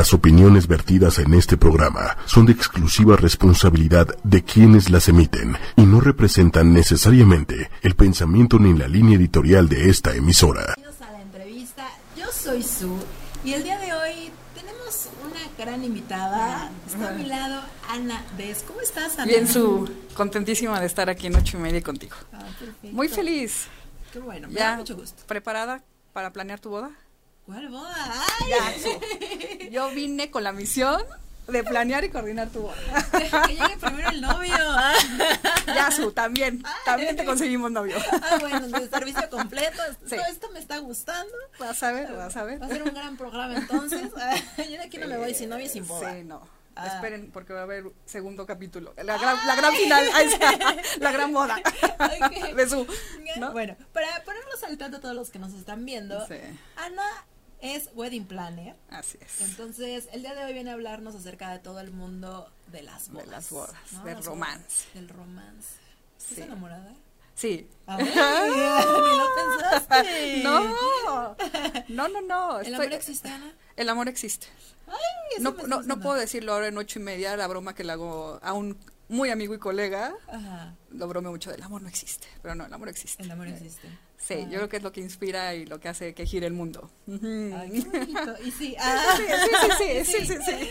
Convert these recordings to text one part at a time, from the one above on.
Las opiniones vertidas en este programa son de exclusiva responsabilidad de quienes las emiten y no representan necesariamente el pensamiento ni la línea editorial de esta emisora. Bienvenidos a la entrevista. Yo soy Su y el día de hoy tenemos una gran invitada. Está a mi lado Ana Des. ¿Cómo estás, Ana? Bien, Su, contentísima de estar aquí en ocho y media contigo. Ah. Muy feliz. Qué bueno, me ¿Ya da mucho gusto. preparada para planear tu boda? ¿Cuál boda? ¡Ay! Yo vine con la misión de planear y coordinar tu boda. que llegue primero el novio. Ah, Ya, Su, también. También te conseguimos novio. Ah, bueno, de servicio completo. Sí. Todo esto me está gustando. Vas a ver, vas a ver. Va a ser un gran programa entonces. Ah, Yo de aquí no me voy sin novio y sin boda. Sí, no. Ah. Esperen, porque va a haber segundo capítulo. La gran, la gran final. La gran boda. Ok. De Su. ¿no? Bueno, para ponernos al tanto a todos los que nos están viendo, Sí. Ana es wedding planner. Así es. Entonces, el día de hoy viene a hablarnos acerca de todo el mundo de las bodas. De las bodas, ¿no? del Las romance. bodas, Del romance. ¿Estás Sí. enamorada? Sí. Ay, ni lo pensaste. No, no, no, no. ¿El amor existe, Ana? El amor existe. Ay, eso No, me no, no puedo decirlo ahora en ocho y media, la broma que le hago a un muy amigo y colega. Ajá, Lo bromeo mucho, el amor no existe. Pero no, el amor existe. el amor existe. Sí, Ah. yo creo que es lo que inspira y lo que hace que gire el mundo. Ay, qué bonito. Y sí, ah. Sí, sí, sí, sí, sí, sí, sí.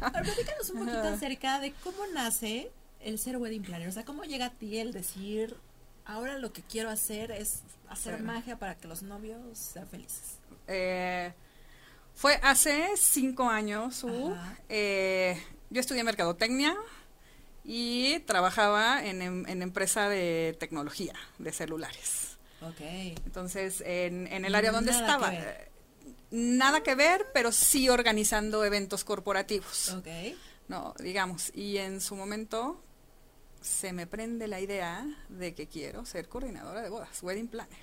Ahora, platícanos un poquito acerca de cómo nace el ser wedding planner. O sea, cómo llega a ti el decir, ahora lo que quiero hacer es hacer magia para que los novios sean felices. Eh, fue hace cinco años. uh, eh, yo estudié mercadotecnia y trabajaba en, em- en empresa de tecnología, de celulares. Ok. Entonces, en, en el área donde Nada estaba, que eh, nada que ver, pero sí organizando eventos corporativos, Ok. no, digamos. Y en su momento se me prende la idea de que quiero ser coordinadora de bodas, wedding planner.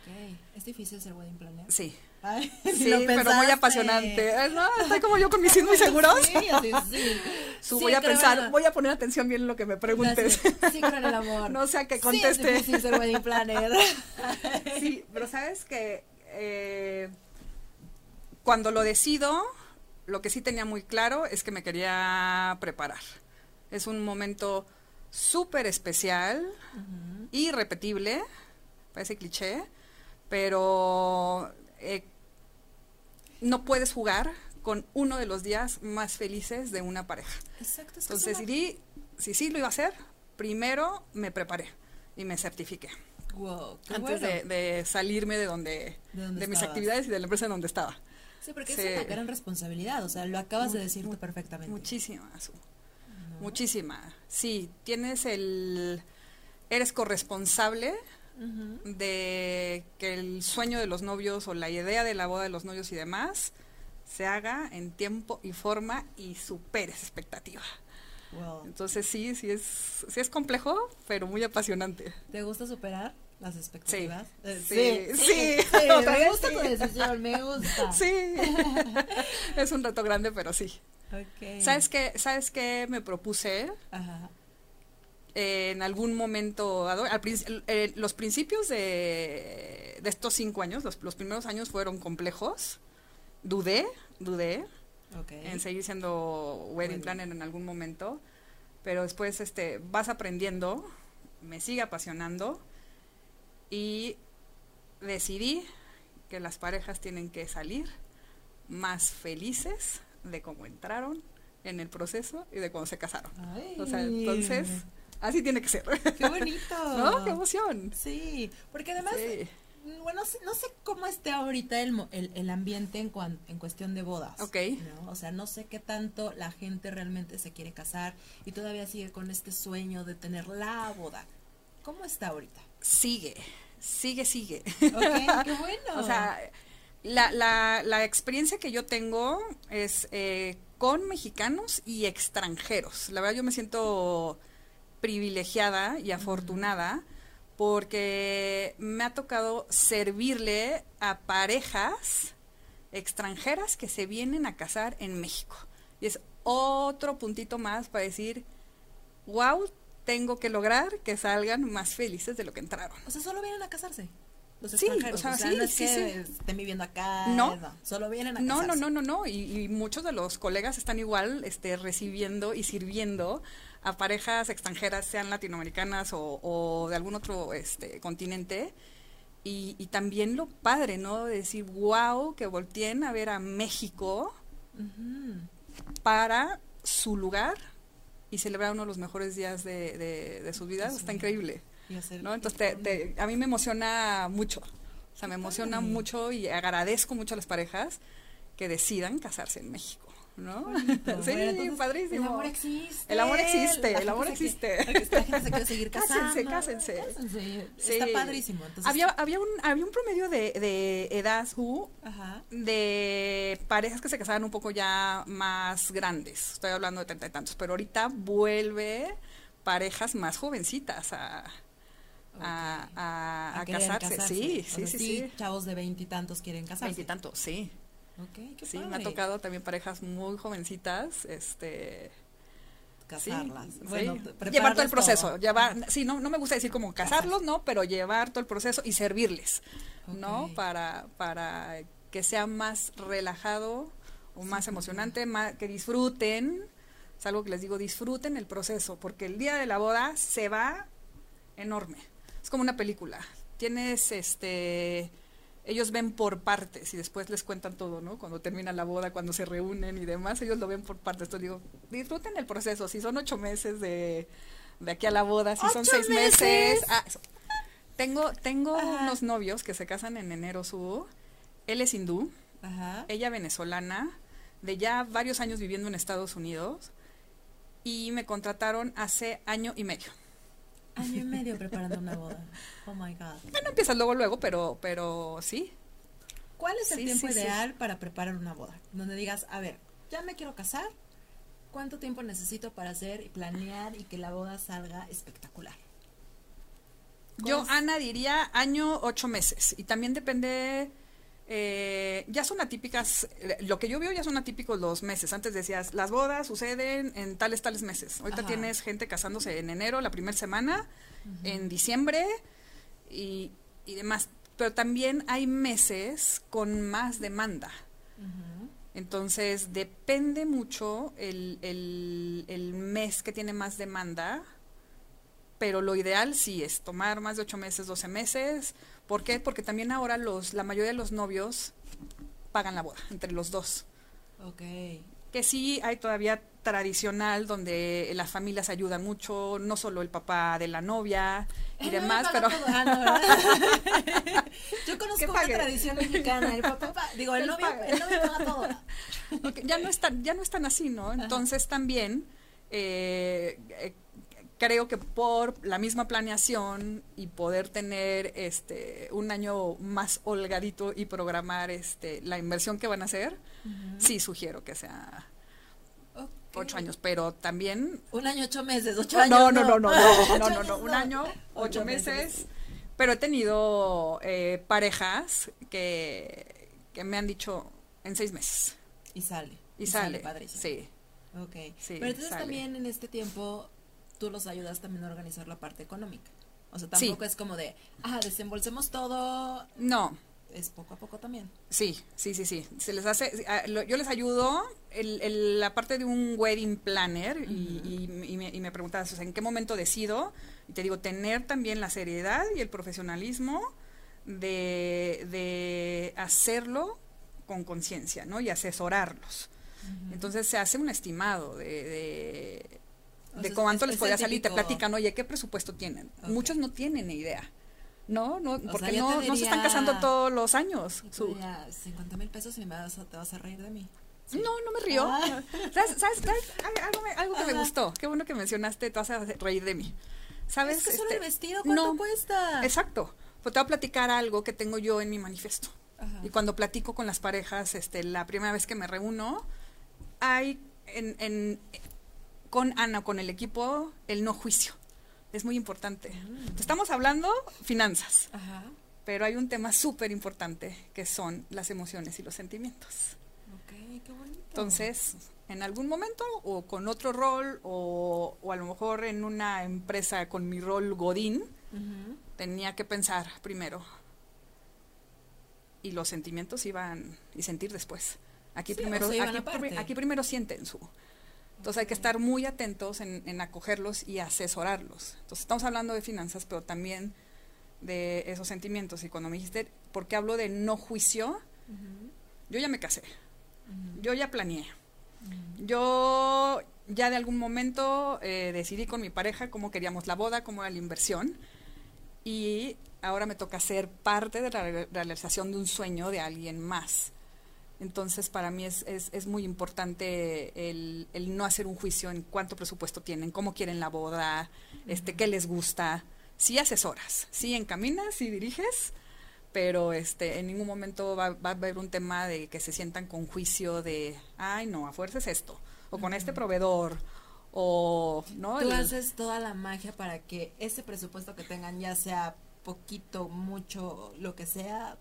Ok. ¿Es difícil ser wedding planner? Sí, Ay, sí, lo pero muy apasionante. No, estoy como yo con mis sí muy seguros. Sí, así, sí. Sí, voy a pensar, en- voy a poner atención bien en lo que me preguntes. Sí, sí, creo en el amor. No sea que Sí, conteste. es difícil ser wedding planner. Sí, pero sabes que eh, cuando lo decido, lo que sí tenía muy claro es que me quería preparar. Es un momento súper especial, Ujú. irrepetible, parece cliché, pero eh, no puedes jugar con uno de los días más felices de una pareja. Exacto. es Entonces, es si, sí lo iba a hacer, primero me preparé y me certifiqué Wow, qué antes bueno. de, de salirme de donde De donde de mis actividades y de la empresa en donde estaba. Sí, porque Sí. es una gran responsabilidad, o sea, lo acabas de decir tú perfectamente. Muchísima, ¿no? muchísima. Sí, tienes el eres corresponsable De que el sueño de los novios o la idea de la boda de los novios y demás se haga en tiempo y forma y superes expectativa. Wow. Entonces sí, sí es sí es complejo, pero muy apasionante. ¿Te gusta superar las expectativas? Eh, Sí, sí, sí, otra me gusta sí. tu decisión, me gusta. Sí. es un reto grande, pero sí. Ok. ¿Sabes qué? ¿Sabes qué me propuse? Ajá. Eh, en algún momento al eh, los principios de, de estos cinco años, los, los primeros años fueron complejos. Dudé, dudé en seguir siendo wedding Wedding. planner en algún momento, pero después este, vas aprendiendo, me sigue apasionando y decidí que las parejas tienen que salir más felices de cómo entraron en el proceso y de cuando se casaron. Ay. O sea, entonces, así tiene que ser. Qué bonito. ¿No? ¡Qué emoción! Sí, porque además, Sí. bueno, no sé cómo esté ahorita el, el, el ambiente en, cuan- en cuestión de bodas. Ok. ¿no? O sea, no sé qué tanto la gente realmente se quiere casar y todavía sigue con este sueño de tener la boda. ¿Cómo está ahorita? Sigue, sigue, sigue. Ok, qué bueno. O sea, la, la, la experiencia que yo tengo es eh, con mexicanos y extranjeros. La verdad yo me siento privilegiada y afortunada porque me ha tocado servirle a parejas extranjeras que se vienen a casar en México. Y es otro puntito más para decir, wow, tengo que lograr que salgan más felices de lo que entraron. O sea, solo vienen a casarse. los Sí, o sea, sí, no es sí, que sí. estén viviendo acá. No. Solo vienen a No, no, casarse. no, no, no. Y, y muchos de los colegas están igual este, recibiendo y sirviendo a parejas extranjeras, sean latinoamericanas o, o de algún otro este, continente. Y, y también lo padre, ¿no? De decir, wow, que volteen a ver a México para su lugar y celebrar uno de los mejores días de, de, de sus vidas. Está increíble. ¿no? Entonces, te- te- a mí me emociona mucho. O sea, me emociona mucho y agradezco mucho a las parejas que decidan casarse en México, ¿no? Bonito. sí, Bueno, padrísimo. El amor existe. El amor existe, el amor existe. gente se quiere seguir casando. cásense. Cásense. Sí. Está padrísimo. Entonces, Había, había, un, había un promedio de, de edad, Ajá. de parejas que se casaban un poco ya más grandes. Estoy hablando de treinta y tantos, pero ahorita vuelve parejas más jovencitas a, a, a- a querer casarse. Sí, O sí, sea, sí, sí. Chavos de veintitantos quieren casarse. Veintitantos, sí. Qué Sí, me ha tocado también parejas muy jovencitas, este, Casarlas. Sí, bueno, sí. llevar todo el proceso, todo. llevar, sí, no, no me gusta decir como casarlos, ¿no? Pero llevar todo el proceso y servirles, ¿no? Para, para que sea más relajado o más emocionante, más, que disfruten, es algo que les digo, disfruten el proceso, porque el día de la boda se va enorme, es como una película, tienes este ellos ven por partes y después les cuentan todo, ¿no? Cuando termina la boda, cuando se reúnen y demás, ellos lo ven por partes. Entonces digo, disfruten el proceso. Si son ocho meses de, de aquí a la boda, si son ¡Ocho seis meses. meses! ah. Tengo, tengo Ajá. unos novios que se casan en enero su. Él es hindú, Ajá. ella venezolana, de ya varios años viviendo en Estados Unidos. Y me contrataron hace año y medio. Año y medio preparando una boda. Oh my God. No empiezas luego, luego, pero, pero sí. ¿Cuál es el Sí, tiempo sí, sí. ideal para preparar una boda? Donde digas, a ver, ya me quiero casar. ¿Cuánto tiempo necesito para hacer y planear y que la boda salga espectacular? Yo. Ana, diría año, ocho meses. Y también depende, eh, ya son atípicas, eh, lo que yo veo ya son atípicos los meses. Antes decías, las bodas suceden en tales, tales meses. Ahorita Ajá. tienes gente casándose en enero, la primera semana, en diciembre y, y demás. Pero también hay meses con más demanda. Entonces, depende mucho el, el, el mes que tiene más demanda, pero lo ideal sí es tomar más de 8 meses, 12 meses. ¿Por qué? Porque también ahora los, la mayoría de los novios pagan la boda entre los dos. Ok. Que sí hay todavía tradicional donde las familias ayudan mucho, no solo el papá de la novia y El novio demás, paga pero... todo. Ah, no. Yo conozco una tradición mexicana. El papá, pa- digo, el Que novio, el novio paga todo. Porque ya no están ya no están así no entonces también eh, eh, creo que por la misma planeación y poder tener este un año más holgadito y programar este la inversión que van a hacer sí sugiero que sea Ok. ocho años pero también Un año, ocho meses, ocho no, años. no, no, no, no, no, no, no, no, un año, ocho Ocho meses, pero he tenido eh, parejas que, que me han dicho en seis meses Y sale. y sale, padrísimo. sí. Ok. Sí, Pero entonces sale. también en este tiempo tú los ayudas también a organizar la parte económica. O sea, Sí. tampoco es como de, ah, desembolsemos todo. No, Es poco a poco también. sí, sí, sí, sí. Se les hace, yo les ayudo el, el- la parte de un wedding planner y, y- y me, y me preguntabas, o sea, ¿en qué momento decido? Y te digo, tener también la seriedad y el profesionalismo de, de hacerlo con conciencia, ¿no? Y asesorarlos. Entonces se hace un estimado de, de, de cuánto es- les es podría el salir. Te platican, oye, ¿qué presupuesto tienen? Muchos no tienen ni idea. No, no, porque no, no se están casando todos los años. Su- dirías, 50 mil pesos y me vas a- te vas a reír de mí. No, no me río. Ah. ¿Sabes, sabes, sabes? Al- Algo, me- algo que me gustó. Qué bueno que mencionaste, te vas a reír de mí. ¿Sabes? Es que solo Este, el vestido, ¿cuánto no, cuesta? Exacto. Pues te voy a platicar algo que tengo yo en mi manifiesto. Ajá. Y cuando platico con las parejas, este, la primera vez que me reúno, hay en, en- con Ana, con el equipo, el no juicio. Es muy importante. Mm. Estamos hablando finanzas, Ajá. pero hay un tema súper importante que son las emociones y los sentimientos. Ok, qué bonito. Entonces, en algún momento, o con otro rol, o, o a lo mejor en una empresa con mi rol Godín, tenía que pensar primero, y los sentimientos iban y sentir después. Aquí Sí, o primero, sea, aquí, aquí primero sienten su. Entonces hay que estar muy atentos en, en acogerlos y asesorarlos. Entonces estamos hablando de finanzas, pero también de esos sentimientos. Y cuando me dijiste, ¿por qué hablo de no juicio? Yo ya me casé, yo ya planeé, yo ya de algún momento eh, decidí con mi pareja cómo queríamos la boda, cómo era la inversión y ahora me toca ser parte de la re- realización de un sueño de alguien más. Entonces, para mí es, es, es muy importante el, el no hacer un juicio en cuánto presupuesto tienen, cómo quieren la boda, este, qué les gusta. Sí asesoras, sí encaminas, sí diriges, pero este, en ningún momento va, va a haber un tema de que se sientan con juicio de, ay, no, a fuerza es esto, o con este proveedor, o, ¿no? Tú El- haces toda la magia para que ese presupuesto que tengan, ya sea poquito, mucho, lo que sea,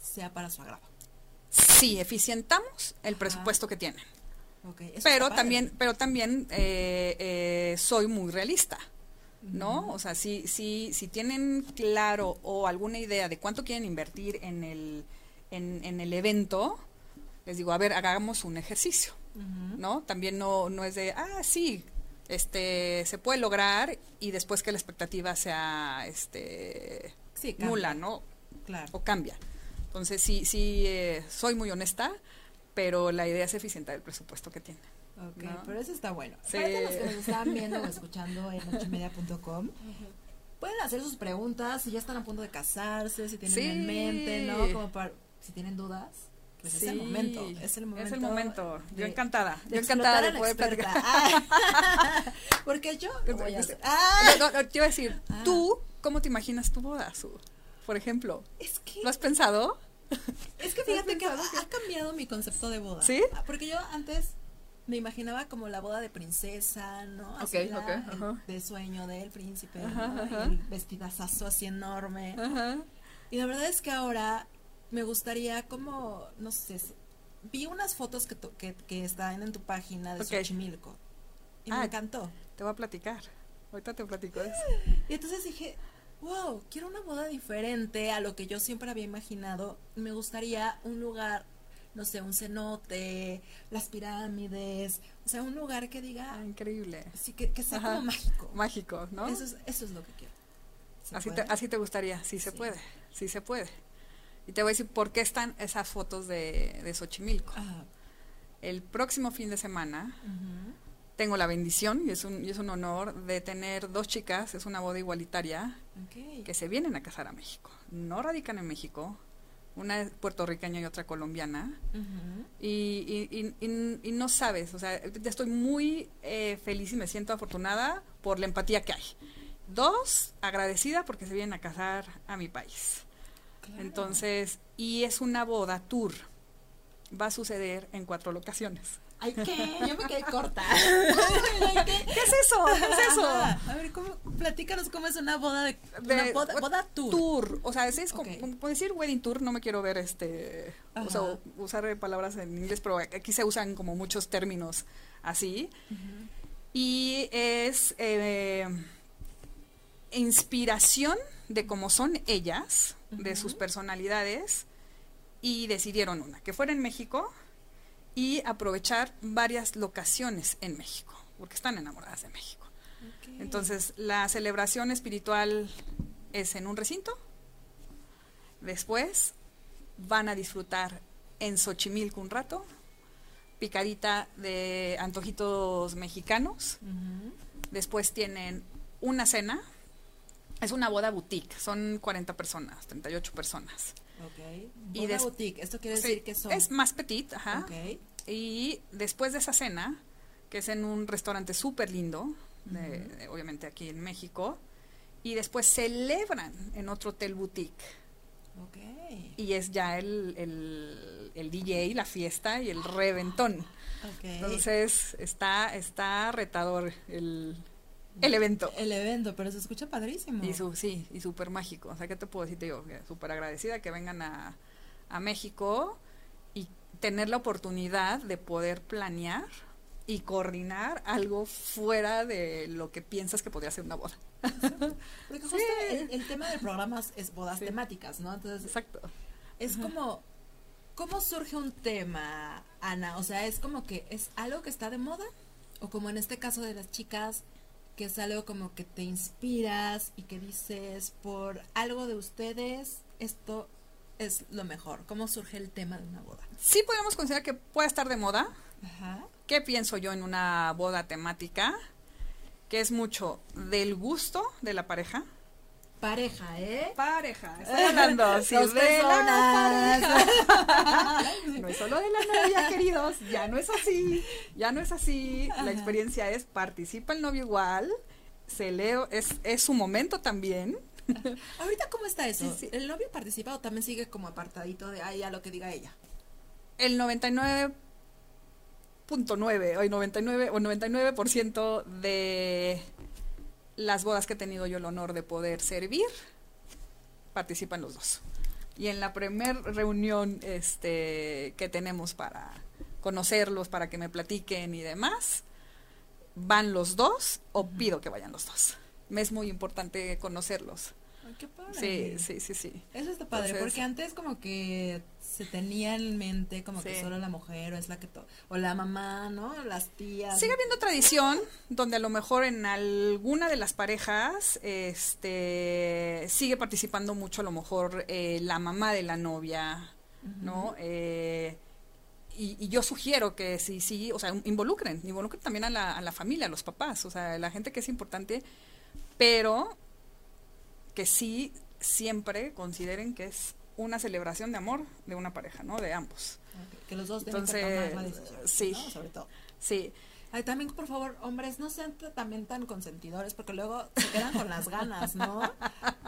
sea para su agrado. Sí, eficientamos el Ajá. presupuesto que tienen. Eso pero también pero también eh, eh, soy muy realista no o sea si si si tienen claro o alguna idea de cuánto quieren invertir en el en, en el evento les digo a ver hagamos un ejercicio no también no no es de ah sí este se puede lograr y después que la expectativa sea este Sí, nula no Claro. o cambia entonces sí sí eh, soy muy honesta pero la idea es eficientar el presupuesto que tienen Ok, ¿no? pero eso está bueno. Sí. Para los que nos están viendo o escuchando en ochomedia.com, pueden hacer sus preguntas si ya están a punto de casarse, si tienen Sí. en mente, ¿no? Como para, si tienen dudas, pues es el momento. Es el momento. Es el momento. Yo encantada. de Yo encantada de poder platicar. Ah, Porque yo lo voy a hacer. Ah, No, no, te iba a decir, Ah. tú, ¿cómo te imaginas tu boda, Su? Por ejemplo, es que ¿lo has pensado? Es que fíjate que ha, ha cambiado mi concepto de boda. ¿Sí? Ah, Porque yo antes me imaginaba como la boda de princesa, ¿no? Así Ok, la- ok, el de sueño del príncipe, Ajá, ¿no? Y ajá. el vestidazazo así enorme. Ajá. Y la verdad es que ahora me gustaría como, no sé, vi unas fotos que, que, que están en tu página de Ok. Xochimilco. Y Ah. me encantó. Te voy a platicar. Ahorita te platico eso. Y entonces dije, wow, quiero una boda diferente a lo que yo siempre había imaginado. Me gustaría un lugar, no sé, un cenote, las pirámides, o sea, un lugar que diga, Ah, increíble. sí, que, que sea Ajá. como mágico. Mágico, ¿no? Eso, es, eso es lo que quiero. ¿Se Así te, así te gustaría. Sí se Sí. puede. Sí se puede. Y te voy a decir por qué están esas fotos de, de Xochimilco. Ajá. El próximo fin de semana. Tengo la bendición y es un, y es un honor de tener dos chicas, es una boda igualitaria, que se vienen a casar a México. No radican en México, una es puertorriqueña y otra colombiana. Y, y- y- y- y no sabes, o sea, ya estoy muy eh, feliz y me siento afortunada por la empatía que hay. Dos, agradecida porque se vienen a casar a mi país. Claro. Entonces, y es una boda tour. Va a suceder en cuatro locaciones. Ay, ¿qué? Yo me quedé corta. Ay, ¿qué? ¿Qué es eso? ¿Qué es eso? Ajá. A ver, ¿cómo, platícanos cómo es una boda de, De- una boda, boda tour. O sea, es, es como, decir wedding tour, no me quiero ver este, o sea, usar palabras en inglés, pero aquí se usan como muchos términos así. Y es eh, inspiración de cómo son ellas, de sus personalidades, y decidieron una, que fuera en México y aprovechar varias locaciones en México, porque están enamoradas de México. Entonces, la celebración espiritual es en un recinto. Después van a disfrutar en Xochimilco un rato, picadita de antojitos mexicanos. Después tienen una cena. Es una boda boutique, son 40 personas, 38 personas. Ok. Y des- boutique, esto quiere Sí, decir que son. Es más petit, ajá. Ok. Y después de esa cena, que es en un restaurante súper lindo, de- de- obviamente aquí en México, y después celebran en otro hotel boutique. Ok. Y es ya el, el, el DJ, la fiesta y el reventón. Ok. Entonces está, está retador el, el evento. El evento, pero se escucha padrísimo. Y su, sí, y súper mágico. O sea, ¿qué te puedo decir? Te digo, súper agradecida que vengan a, a México y tener la oportunidad de poder planear y coordinar algo fuera de lo que piensas que podría ser una boda. Porque justo Sí. el, el tema del programa es- bodas Sí. temáticas, ¿no? Entonces, Exacto. es como, ¿cómo surge un tema, Ana? O sea, es como que es algo que está de moda, o como en este caso de las chicas, que es algo como que te inspiras y que dices, por algo de ustedes, esto es lo mejor. ¿Cómo surge el tema de una boda? Sí podemos considerar que puede estar de moda. Ajá. ¿Qué pienso yo en una boda temática? Que es mucho del gusto de la pareja. Pareja, ¿eh? Pareja, estoy hablando sí, Dos de la personas. pareja. No es solo de la novia, queridos, ya no es así, ya no es así. La experiencia es participa el novio igual, se lee, es, es su momento también. Ahorita, ¿cómo está eso? Sí, sí. ¿El novio participa o también sigue como apartadito de ahí a lo que diga ella? El 99.9 o el 99 o 99% de las bodas que he tenido yo el honor de poder servir participan los dos. Y en la primer reunión este que tenemos para conocerlos, para que me platiquen y demás, van los dos o pido que vayan los dos. Me es muy importante conocerlos. Ay, qué padre. Sí, sí, sí, sí. Eso está padre, Entonces- porque antes como que se tenía en mente como que solo la mujer o es la que to o la mamá, ¿no? Las tías. Sigue habiendo tradición donde a lo mejor en alguna de las parejas este sigue participando mucho a lo mejor eh, la mamá de la novia, ¿no? Eh, y, y yo sugiero que sí, sí, o sea, involucren, involucren también a la, a la familia, a los papás, o sea, la gente que es importante, pero que sí siempre consideren que es una celebración de amor de una pareja, ¿no? De ambos. Que los dos tienen que Entonces, tomar la decisión. sí. ¿no? Sobre todo. Sí, Ay, también, por favor, hombres, no sean también tan consentidores, porque luego se quedan con las ganas, ¿no?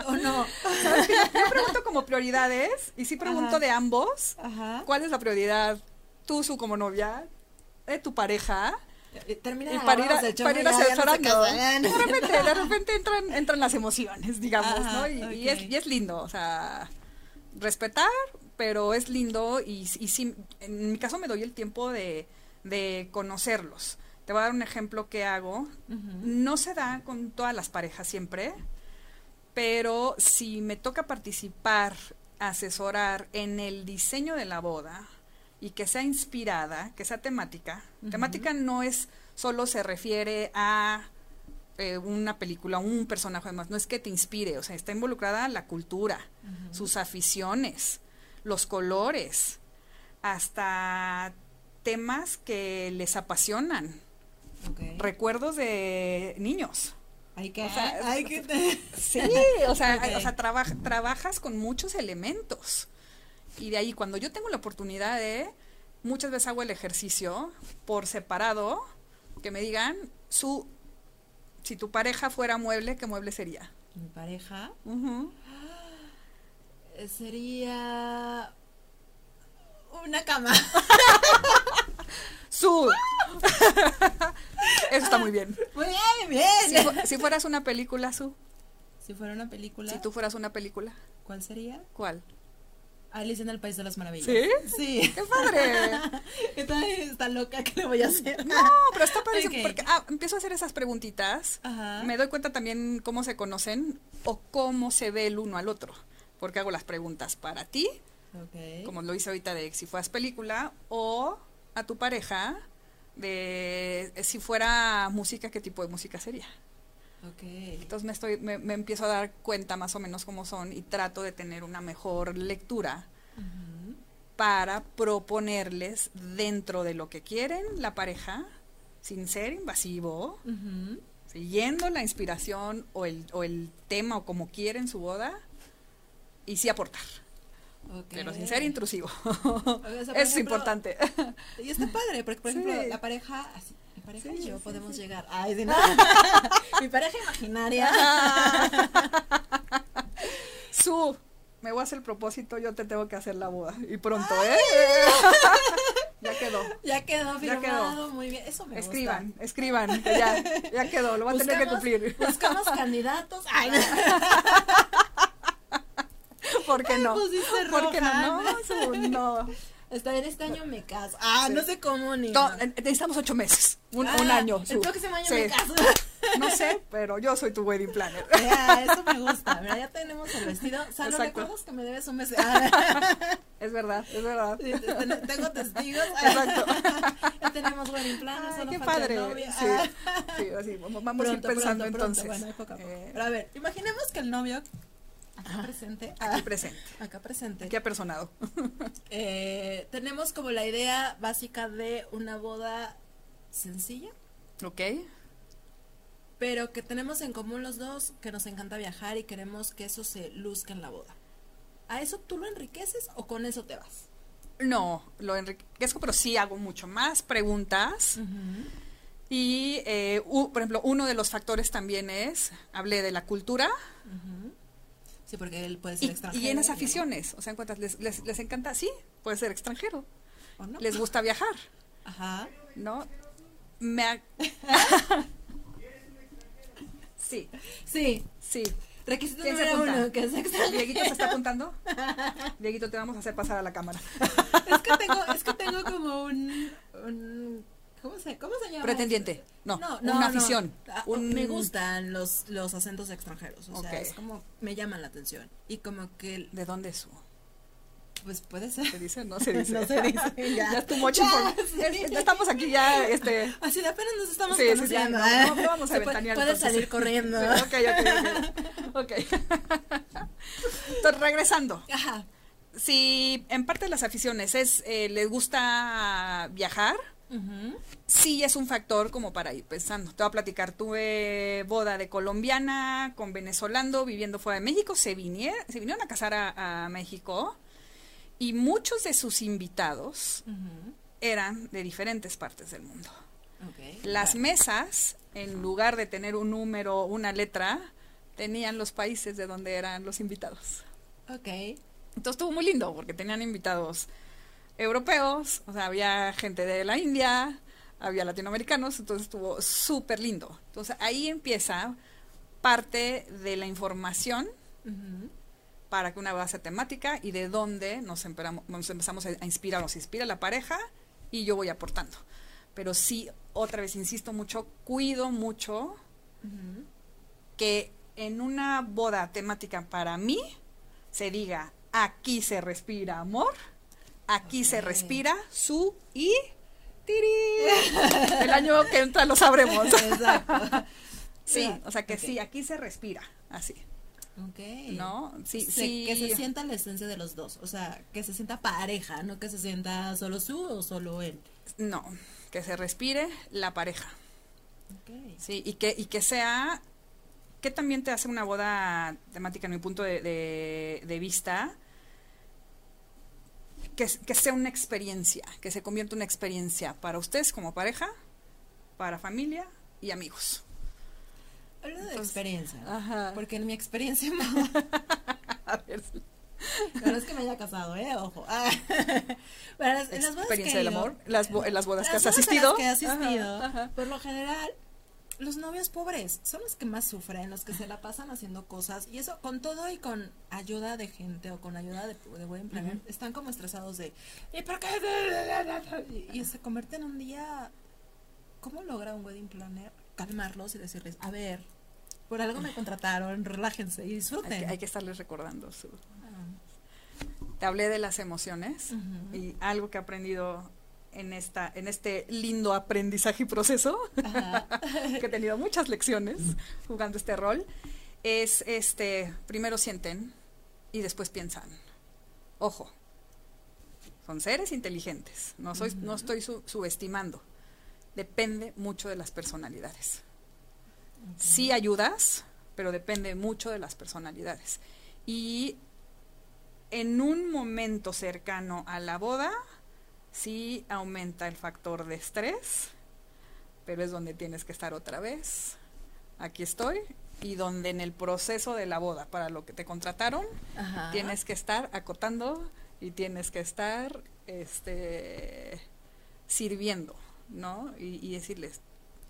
¿O no? Yo pregunto como prioridades y sí pregunto Ajá. de ambos. Ajá. ¿Cuál es la prioridad? Tú, su como novia, de tu pareja. Eh, Termina Y para ir a, para ir casan. De repente, de repente entran, entran las emociones, digamos, Ajá, ¿no? Y, y es, y es lindo, o sea, respetar, pero es lindo y, y sí, en mi caso me doy el tiempo de, de conocerlos. Te voy a dar un ejemplo que hago. No se da con todas las parejas siempre, pero si me toca participar, asesorar en el diseño de la boda y que sea inspirada, que sea temática, temática no es solo se refiere a eh, una película, un personaje más, no es que te inspire, o sea, está involucrada la cultura, sus aficiones, los colores, hasta temas que les apasionan, recuerdos de niños. Hay que, o sea, hay que Sí, o sea, o sea traba- trabajas con muchos elementos. Y de ahí, cuando yo tengo la oportunidad de, muchas veces hago el ejercicio por separado, que me digan, su, si tu pareja fuera mueble, ¿qué mueble sería? Mi pareja sería una cama. Su. Eso está muy bien. Muy bien, Si, bien. fu- si fueras una película, Su, Si fuera una película, si tú fueras una película, ¿cuál sería? ¿cuál? Alice en el País de las Maravillas. ¿Sí? Sí. ¡Qué padre! Está, está loca, ¿qué le voy a hacer? No, pero está padre porque ah, empiezo a hacer esas preguntitas. Ajá. Me doy cuenta también cómo se conocen o cómo se ve el uno al otro. Porque hago las preguntas para ti, como lo hice ahorita de si fueras película, o a tu pareja de si fuera música, qué tipo de música sería. Ok. Entonces me, estoy, me, me empiezo a dar cuenta más o menos cómo son y trato de tener una mejor lectura para proponerles dentro de lo que quieren la pareja, sin ser invasivo, siguiendo la inspiración o el, o el tema o como quieren su boda, y sí aportar, pero sin ser intrusivo. sea, Eso es importante. Y está padre, porque por Sí. ejemplo, la pareja, así, pareja Sí, y yo sí, podemos sí. llegar. Ay, sí, no. mi pareja imaginaria. Su, me voy a hacer el propósito, yo te tengo que hacer la boda. Y pronto, ¿eh? ya quedó. ya quedó Ya firmado, quedó. muy bien. Eso me Escriban, gusta. escriban, que ya, ya quedó, lo va a tener que cumplir. Buscamos candidatos. Ay, no. ¿Por qué no? ¿Por qué no? No, Su, no. Está bien, este año me caso. Ah, Sí. no sé cómo ni. Eh, necesitamos ocho meses, un, un Ah, año. El Su. próximo año Sí. me caso. No sé, pero yo soy tu wedding planner. Ya, eso me gusta. Mira, ya tenemos el vestido. Exacto. ¿recuerdas que me debes un mes? Ah, Es verdad, es verdad. sí, tengo testigos. Exacto. ya tenemos wedding planner, Ay, solo qué el padre. novio. Sí, Ah. sí, así, vamos, vamos a ir Pronto, pensando pronto, pronto. entonces. Bueno, ahí poco a poco. Eh, Pero a ver, imaginemos que el novio acá presente. aquí ah, presente, acá presente. aquí apersonado. eh, tenemos como la idea básica de una boda sencilla, ¿Ok? pero que tenemos en común los dos, que nos encanta viajar y queremos que eso se luzca en la boda. ¿A eso tú lo enriqueces o con eso te vas? No, lo enriquezco, pero sí hago mucho más preguntas. Y, eh, u- por ejemplo, uno de los factores también es, hablé de la cultura Sí, porque él puede ser y, extranjero. y en las aficiones. O sea, en cuantas les, les, les encanta, sí, puede ser extranjero. ¿O no? Les gusta viajar, Ajá. ¿no? Me ha- sí, Sí. sí. Requisito ¿Quién se número uno, que es extranjero. ¿Dieguito se está apuntando? Dieguito, te vamos a hacer pasar a la cámara. Es que tengo, es que tengo como un, un ¿cómo se, cómo se llama? Pretendiente. No, No, una no, no. afición. Ah, un- Me gustan los, los acentos extranjeros, o sea, es como, me llaman la atención. Y como que, ¿De dónde es su? pues puede ser. ¿Se dice? No se dice. No se dice, ya. ya sí. Es- ya estamos aquí ya, este... Así de apenas nos estamos Sí, sí, no, ¿eh? no, no vamos a Se puede- ventanear, Puedes salir corriendo. Ok, ok, ok. Ok. Entonces, regresando. Ajá. Si en parte de las aficiones es, eh, les gusta viajar, Sí es un factor como para ir pensando. Te voy a platicar, tuve boda de colombiana con venezolano viviendo fuera de México, se, vinieron, se vinieron a casar a, a México y muchos de sus invitados eran de diferentes partes del mundo. Las mesas, en lugar de tener un número, una letra, tenían los países de donde eran los invitados. Ok. Entonces estuvo muy lindo porque tenían invitados europeos, o sea, había gente de la India, había latinoamericanos, entonces estuvo súper lindo. Entonces ahí empieza parte de la información para que una base temática y de dónde nos, empezamos a, a inspirar, nos inspira la pareja y yo voy aportando. Pero sí, otra vez, insisto mucho, cuido mucho que en una boda temática para mí se diga, aquí se respira amor, aquí se respira su y tiri. El año que entra lo sabremos. Exacto. Sí, o sea que sí, aquí se respira, así, Ok. ¿no? Sí, Se- sí. Que se sienta la esencia de los dos. O sea, que se sienta pareja, no que se sienta solo su o solo él. No, que se respire la pareja. Ok. Sí, y que, y que sea, que también te hace una boda temática en mi punto de, de- de vista, que, que sea una experiencia, que se convierta en una experiencia para ustedes como pareja, para familia y amigos. Hablando de Entonces, experiencia. Ajá. Porque en mi experiencia, A ver, no es que me haya casado, ¿eh? Ojo. Ah. Pero las- en las bodas experiencia que del ido- amor, las, bo- en las bodas que las has bodas a las asistido. que he asistido, Ajá, ajá. por lo general, los novios pobres son los que más sufren, los que se la pasan haciendo cosas. Y eso, con todo y con ayuda de gente o con ayuda de, de buen están como estresados de. ¿Y por qué? Y, y se convierte en un día. ¿Cómo logra un wedding planner calmarlos y decirles, a ver, por algo me contrataron, relájense y disfruten? Hay que, hay que estarles recordando su, Ah, te hablé de las emociones y algo que he aprendido en esta en este lindo aprendizaje y proceso que he tenido muchas lecciones jugando este rol es este primero sienten y después piensan. Ojo son seres inteligentes no soy no estoy su- subestimando depende mucho de las personalidades. Sí ayudas, pero depende mucho de las personalidades. Y en un momento cercano a la boda, sí aumenta el factor de estrés, pero es donde tienes que estar otra vez. Aquí estoy. Y donde en el proceso de la boda, para lo que te contrataron, Ajá. tienes que estar acotando y tienes que estar este sirviendo, ¿no? Y, y decirles,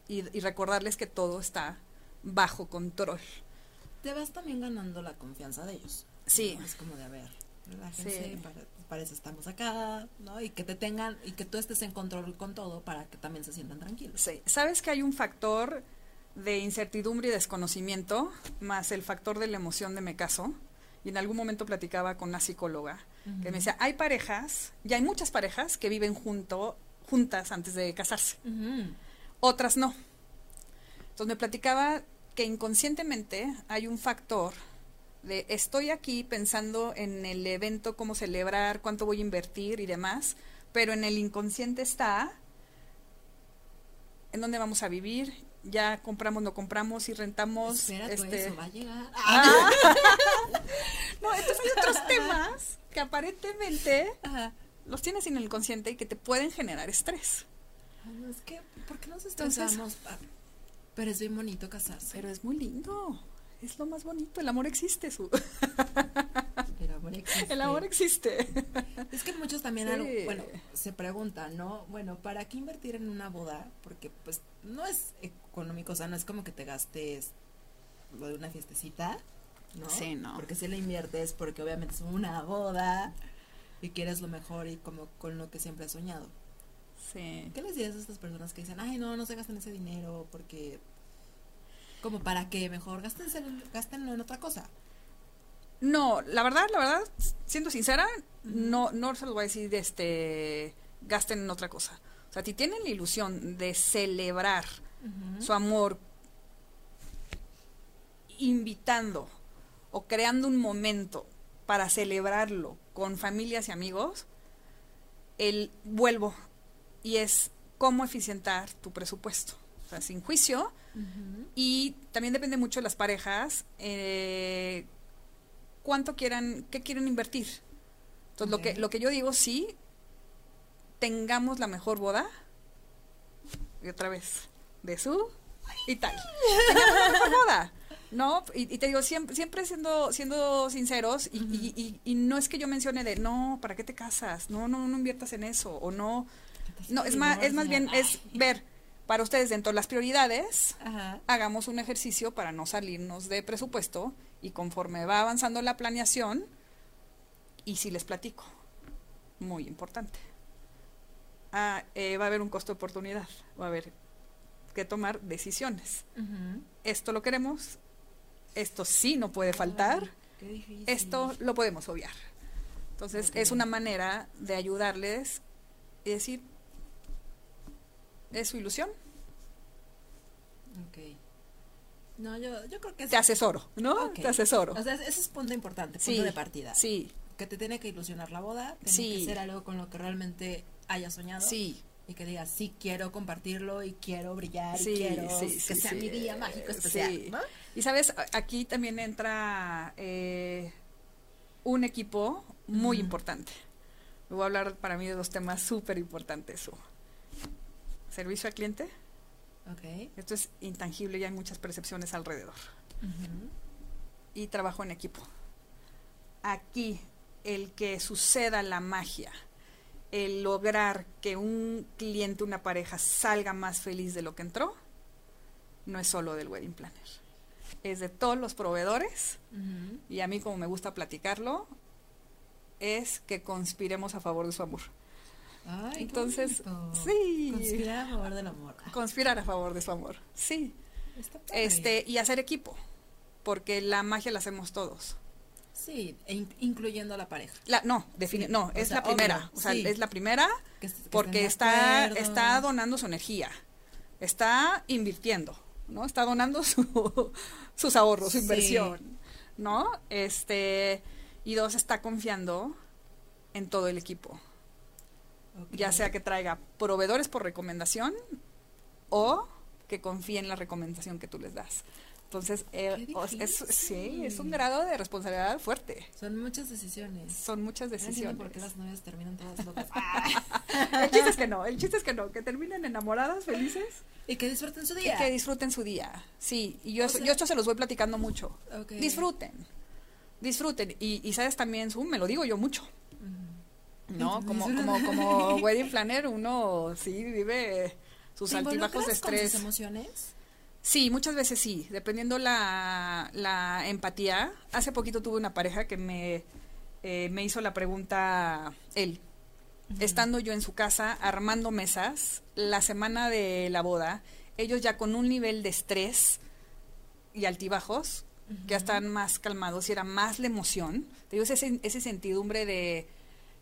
y, y recordarles que todo está bajo control. Te vas también ganando la confianza de ellos. Sí. ¿no? Es como de, a ver, relájense, Sí. para, para eso estamos acá, ¿no? Y que te tengan, y que tú estés en control con todo para que también se sientan tranquilos. Sí. Sabes que hay un factor de incertidumbre y desconocimiento, más el factor de la emoción de me caso. Y en algún momento platicaba con una psicóloga que me decía, hay parejas, ya hay muchas parejas que viven junto, juntas antes de casarse. Otras no. Entonces me platicaba que inconscientemente hay un factor de estoy aquí pensando en el evento, cómo celebrar, cuánto voy a invertir y demás, pero en el inconsciente está en dónde vamos a vivir, ya compramos, no compramos y rentamos. este... eso va a llegar. Ah. no, entonces hay otros temas que aparentemente los tienes en el inconsciente y que te pueden generar estrés. es que, ¿por qué nos estresamos? pero es bien bonito casarse. Pero es muy lindo es lo más bonito, el amor existe. Su. El amor existe. El amor existe. Es que muchos también, bueno, se preguntan, ¿no? Bueno, ¿para qué invertir en una boda? Porque pues no es económico, o sea, no es como que te gastes lo de una fiestecita, ¿no? Sí, no. Porque si le inviertes, porque obviamente es una boda y quieres lo mejor y como con lo que siempre has soñado. Sí. ¿Qué les dices a estas personas que dicen, ay, no, no se gasten ese dinero porque como para que mejor gastenlo en otra cosa. No, la verdad, la verdad, siendo sincera, no, no se los voy a decir de este gasten en otra cosa. O sea, si tienen la ilusión de celebrar su amor invitando o creando un momento para celebrarlo con familias y amigos, el vuelvo y es cómo eficientar tu presupuesto. O sea, sin juicio, y también depende mucho de las parejas, eh, cuánto quieran, qué quieren invertir. Entonces, lo, que, lo que yo digo, sí, tengamos la mejor boda, y otra vez, de su y tal. tengamos la mejor boda. No, y, te digo, siempre, siempre siendo, siendo sinceros, y, y, no es que yo mencione de, no, ¿para qué te casas? No, no, no inviertas en eso, o no. No, es más, es más bien, es ver, para ustedes dentro de las prioridades, hagamos un ejercicio para no salirnos de presupuesto y conforme va avanzando la planeación, y si les platico, muy importante, ah, eh, va a haber un costo de oportunidad, va a haber que tomar decisiones. Esto lo queremos, esto sí no puede faltar, esto lo podemos obviar. Entonces es una manera de ayudarles y decir, es su ilusión. Ok. No, yo, yo creo que Te asesoro, ¿no? Te asesoro. O sea, ese es punto importante, punto de partida. Sí. Que te tiene que ilusionar la boda, tiene que ser algo con lo que realmente hayas soñado. Sí. Y que digas, sí, quiero compartirlo y quiero brillar y quiero que sea mi día mágico especial. Y sabes, aquí también entra eh, un equipo muy importante. Voy a hablar para mí de dos temas súper importantes servicio al cliente. Okay. Esto es intangible y hay muchas percepciones alrededor. Y trabajo en equipo. Aquí, el que suceda la magia, el lograr que un cliente, una pareja salga más feliz de lo que entró, no es solo del wedding planner. Es de todos los proveedores. Y a mí, como me gusta platicarlo, es que conspiremos a favor de su amor. Entonces, sí. Conspirar a favor del amor. Conspirar a favor de su amor, sí. Este, y hacer equipo, porque la magia la hacemos todos. Sí, e incluyendo a la pareja. La, no, define, no, es la primera. o sea, es la primera porque está, está donando su energía, está invirtiendo, ¿no? Está donando su, sus ahorros, su inversión, ¿no? Este, y dos, está confiando en todo el equipo. Ya sea que traiga proveedores por recomendación o que confíe en la recomendación que tú les das. Entonces, eh, es, sí, es un grado de responsabilidad fuerte. Son muchas decisiones. Son muchas decisiones. ¿Por qué las novias terminan todas locas? el chiste es que no, el chiste es que no, que terminen enamoradas, felices. Y que disfruten su día. Y que disfruten su día, sí. Y yo, yo esto se los voy platicando mucho. Disfruten, disfruten. Y, y sabes también, me lo digo yo mucho. ¿No? Como, como, como wedding planner, uno sí vive sus altibajos de estrés. Con emociones? Sí, muchas veces sí, dependiendo la, la empatía. Hace poquito tuve una pareja que me, eh, me hizo la pregunta, él, estando yo en su casa armando mesas, la semana de la boda, ellos ya con un nivel de estrés y altibajos, ya están más calmados y era más la emoción. Te digo, ese, ese sentidumbre de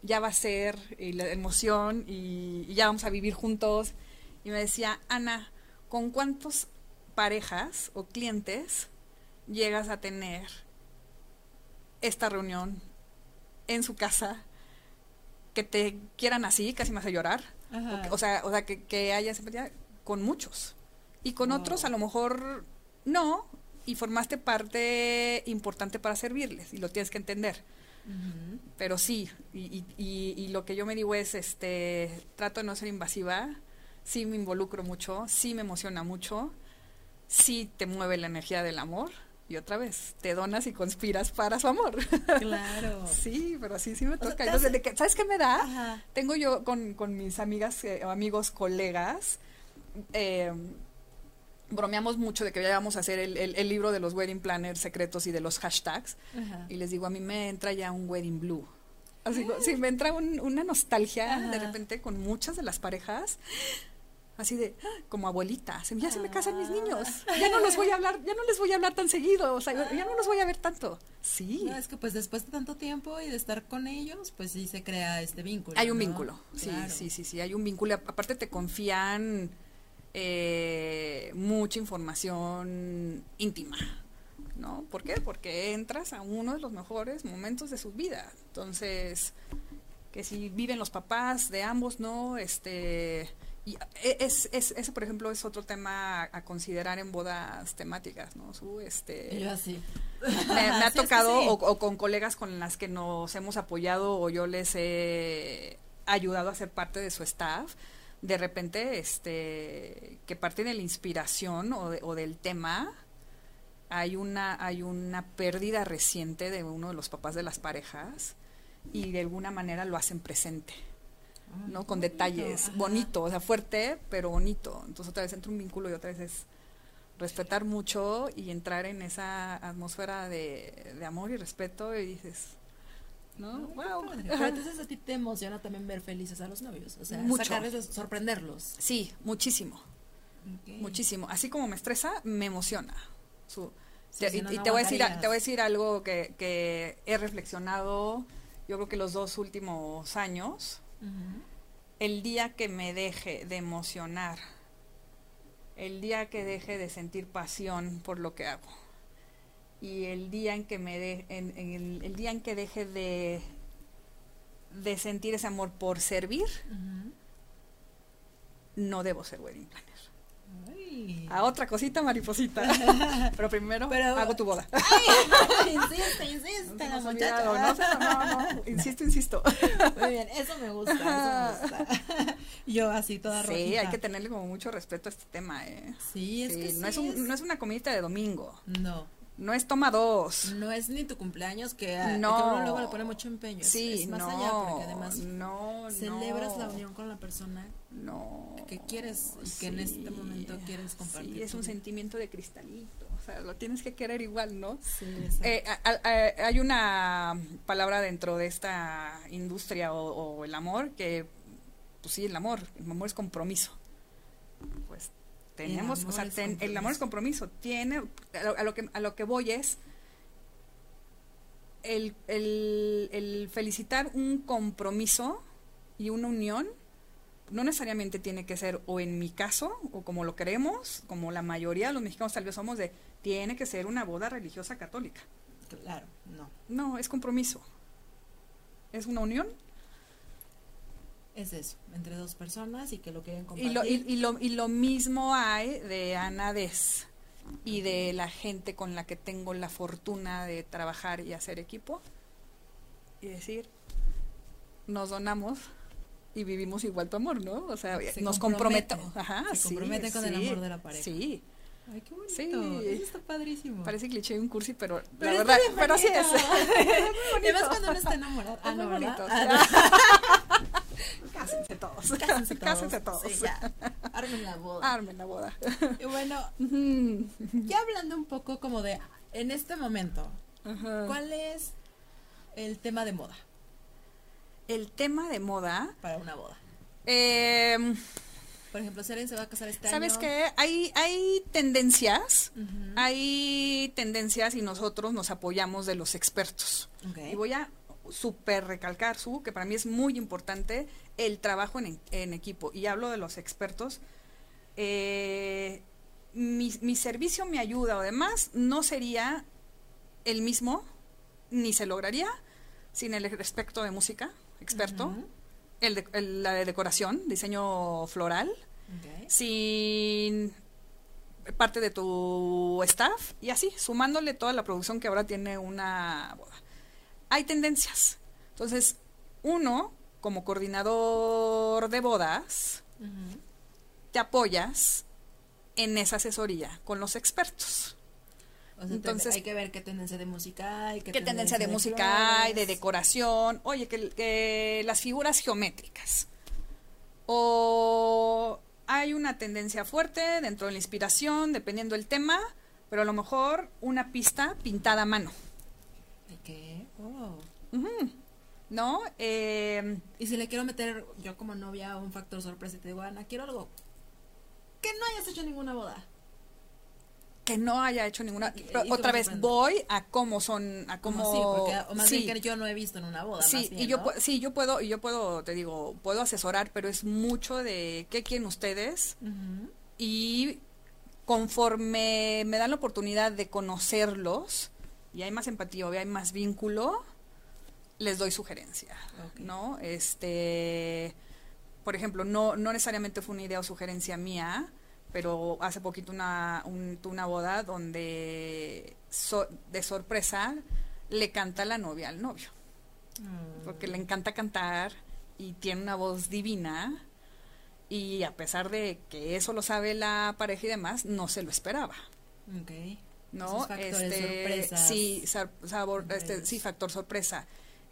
ya va a ser y la emoción y, y ya vamos a vivir juntos. Y me decía, Ana, ¿con cuántos parejas o clientes llegas a tener esta reunión en su casa que te quieran así, casi me hace llorar? O, que- o sea, o sea que, que haya simpatía con muchos. Y con Oh. otros a lo mejor no, y formaste parte importante para servirles, y lo tienes que entender. Pero sí, y, y- y- y lo que yo me digo es, este, trato de no ser invasiva, sí me involucro mucho, sí me emociona mucho, sí te mueve la energía del amor, y otra vez, te donas y conspiras para su amor. Claro. sí, pero sí, sí me O sea, toca. Entonces, que- ¿sabes qué me da? Ajá. Tengo yo con, con mis amigas, eh, amigos, colegas, eh, bromeamos mucho de que ya vamos a hacer el, el- el libro de los wedding planners secretos y de los hashtags. Ajá. Y les digo, a mí me entra ya un wedding blue. Así, sí, me entra un- una nostalgia de repente con muchas de las parejas. Así de, ¡ah! como abuelita, se- ya se me casan mis niños. Ya no los voy a hablar, ya no les voy a hablar tan seguido, o sea, ya no los voy a ver tanto. Sí, No, es que pues después de tanto tiempo y de estar con ellos, pues sí se crea este vínculo. hay un ¿no? vínculo. Sí, Claro. sí, sí, sí, hay un vínculo. Aparte te confían eh, mucha información íntima. ¿No? ¿Por qué? Porque entras a uno de los mejores momentos de su vida. Entonces, que si viven los papás de ambos, ¿no? Este, y e- es, es, ese, por ejemplo, es otro tema a, a considerar en bodas temáticas, ¿no? Su, este, yo así. me, me ha Sí, tocado sí. o, o con colegas con las que nos hemos apoyado o yo les he ayudado a ser parte de su staff de repente este que parte de la inspiración o, de- o del tema hay una hay una pérdida reciente de uno de los papás de las parejas y de alguna manera lo hacen presente no con detalles. Ajá. bonito o sea fuerte pero bonito. Entonces otra vez entra un vínculo y otra vez es respetar mucho y entrar en esa atmósfera de, de amor y respeto y dices no Ay, qué wow. Pero entonces a ti te emociona también ver felices a los novios, o sea, Mucho. sacarles, sorprenderlos. sí muchísimo. Muchísimo. Así como me estresa me emociona Su- te- y, te voy a decir te voy a decir algo que, que he reflexionado yo creo que los dos últimos años el día que me deje de emocionar, el día que deje de sentir pasión por lo que hago y el día en que me de, en, en el, el día en que deje de de sentir ese amor por servir, no debo ser wedding planner. Ay. A otra cosita mariposita. Pero primero Pero- hago tu boda. insiste, No insiste, te la hemos muchacha. olvidado, no, sé, no, no, insisto, insisto. Muy bien, eso me gusta, eso me gusta. Yo así toda Sí, rojita. hay que tenerle como mucho respeto a este tema, ¿eh? Sí, es Sí, que no, sí es un- no es una comidita de domingo. No, No es toma dos. no es ni tu cumpleaños que, a- No. que uno luego le pone mucho empeño. Sí, es más no, allá, porque además no, celebras no, la unión con la persona No. que quieres y que en este momento quieres compartir Sí, es un vida. sentimiento de cristalito. O sea, lo tienes que querer igual, ¿no? Sí. Eh, a- hay una palabra dentro de esta industria o, o el amor que, pues sí, el amor, el amor es compromiso. Pues tenemos, amor o sea, ten- el amor es compromiso. Tiene, a lo, a lo que, a lo que voy es el, el, el felicitar un compromiso y una unión no necesariamente tiene que ser o en mi caso o como lo queremos como la mayoría de los mexicanos tal vez somos de tiene que ser una boda religiosa católica Claro, no. no es compromiso es una unión Es eso, entre dos personas y que lo quieren y compartir. lo, y, y lo, y lo mismo hay de Anades y de la gente con la que tengo la fortuna de trabajar y hacer equipo y decir nos donamos y vivimos igual tu amor, ¿no? O sea, Se nos comprometemos. Ajá, Se sí, comprometen con el sí, amor de la pareja. Sí, Ay, qué bonito. Sí. Eso está padrísimo. parece cliché un cursi, pero, Pero la verdad, pero así es. bonito. Y más cuando uno está enamorado. Ah, Es no, muy bonito. Ah, Cásense todos. Cásense todos. Cásense todos. Sí, ya. Armen la boda. Armen la boda. Y bueno, ya hablando un poco como de, en este momento, Ajá. ¿cuál es el tema de moda El tema de moda para una boda? Eh, Por ejemplo, alguien se va a casar este ¿Sabes año. qué? Hay, hay tendencias, hay tendencias y nosotros nos apoyamos de los expertos. Y voy a súper recalcar, Su, que para mí es muy importante el trabajo en, en equipo. Y hablo de los expertos. Eh, mi, mi servicio, mi ayuda o demás no sería el mismo, ni se lograría sin el aspecto de música, experto, el de- el- la de decoración, diseño floral, sin parte de tu staff y así, sumándole toda la producción que ahora tiene una boda. Hay tendencias. Entonces, uno, como coordinador de bodas, te apoyas en esa asesoría con los expertos. O sea, Entonces- hay que ver qué tendencia de música hay, qué, ¿Qué tendencia de música hay, de decoración? Oye, que, que las figuras geométricas. O hay una tendencia fuerte dentro de la inspiración, dependiendo del tema, pero a lo mejor una pista pintada a mano. ¿De Oh. Ujú. ¿No? Eh, Y si le quiero meter yo como novia un factor sorpresa y te digo, Ana, quiero algo que no hayas hecho ninguna boda. que no haya hecho ninguna. Y- y otra vez voy a cómo son, a cómo. Sí, porque o más sí. bien que yo no he visto en una boda. Sí, más bien, y yo sí, yo puedo, y yo puedo, te digo, puedo asesorar, pero es mucho de qué quieren ustedes y conforme me dan la oportunidad de conocerlos y hay más empatía, y hay más vínculo, les doy sugerencia. ¿no? Este, por ejemplo, no, no necesariamente fue una idea o sugerencia mía, pero hace poquito una, un- una boda donde so- de sorpresa le canta la novia al novio Mm. porque le encanta cantar y tiene una voz divina y a pesar de que eso lo sabe la pareja y demás, no se lo esperaba. ¿no? Sorpresas. sí, sabor, este, sí, factor sorpresa.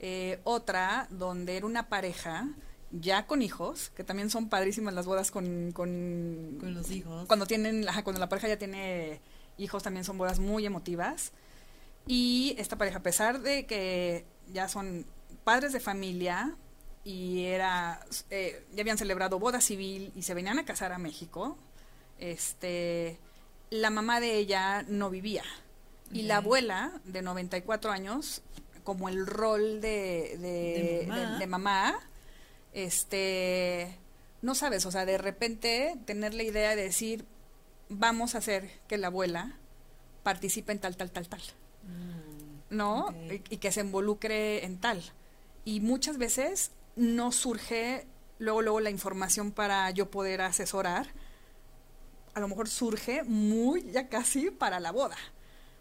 Eh, otra donde era una pareja ya con hijos, que también son padrísimas las bodas con, con, Con los hijos. cuando tienen, ajá, cuando la pareja ya tiene hijos también son bodas muy emotivas. Y esta pareja, a pesar de que ya son padres de familia y era, eh, ya habían celebrado boda civil y se venían a casar a México, este, la mamá de ella no vivía. Y la abuela, de 94 años, como el rol de, de, De mamá. de- de mamá, este, no sabes, o sea, de repente tener la idea de decir, vamos a hacer que la abuela participe en tal, tal, tal, tal, Mm. ¿no? Y, y que se involucre en tal. Y muchas veces no surge luego, luego la información para yo poder asesorar. A lo mejor surge muy ya casi para la boda.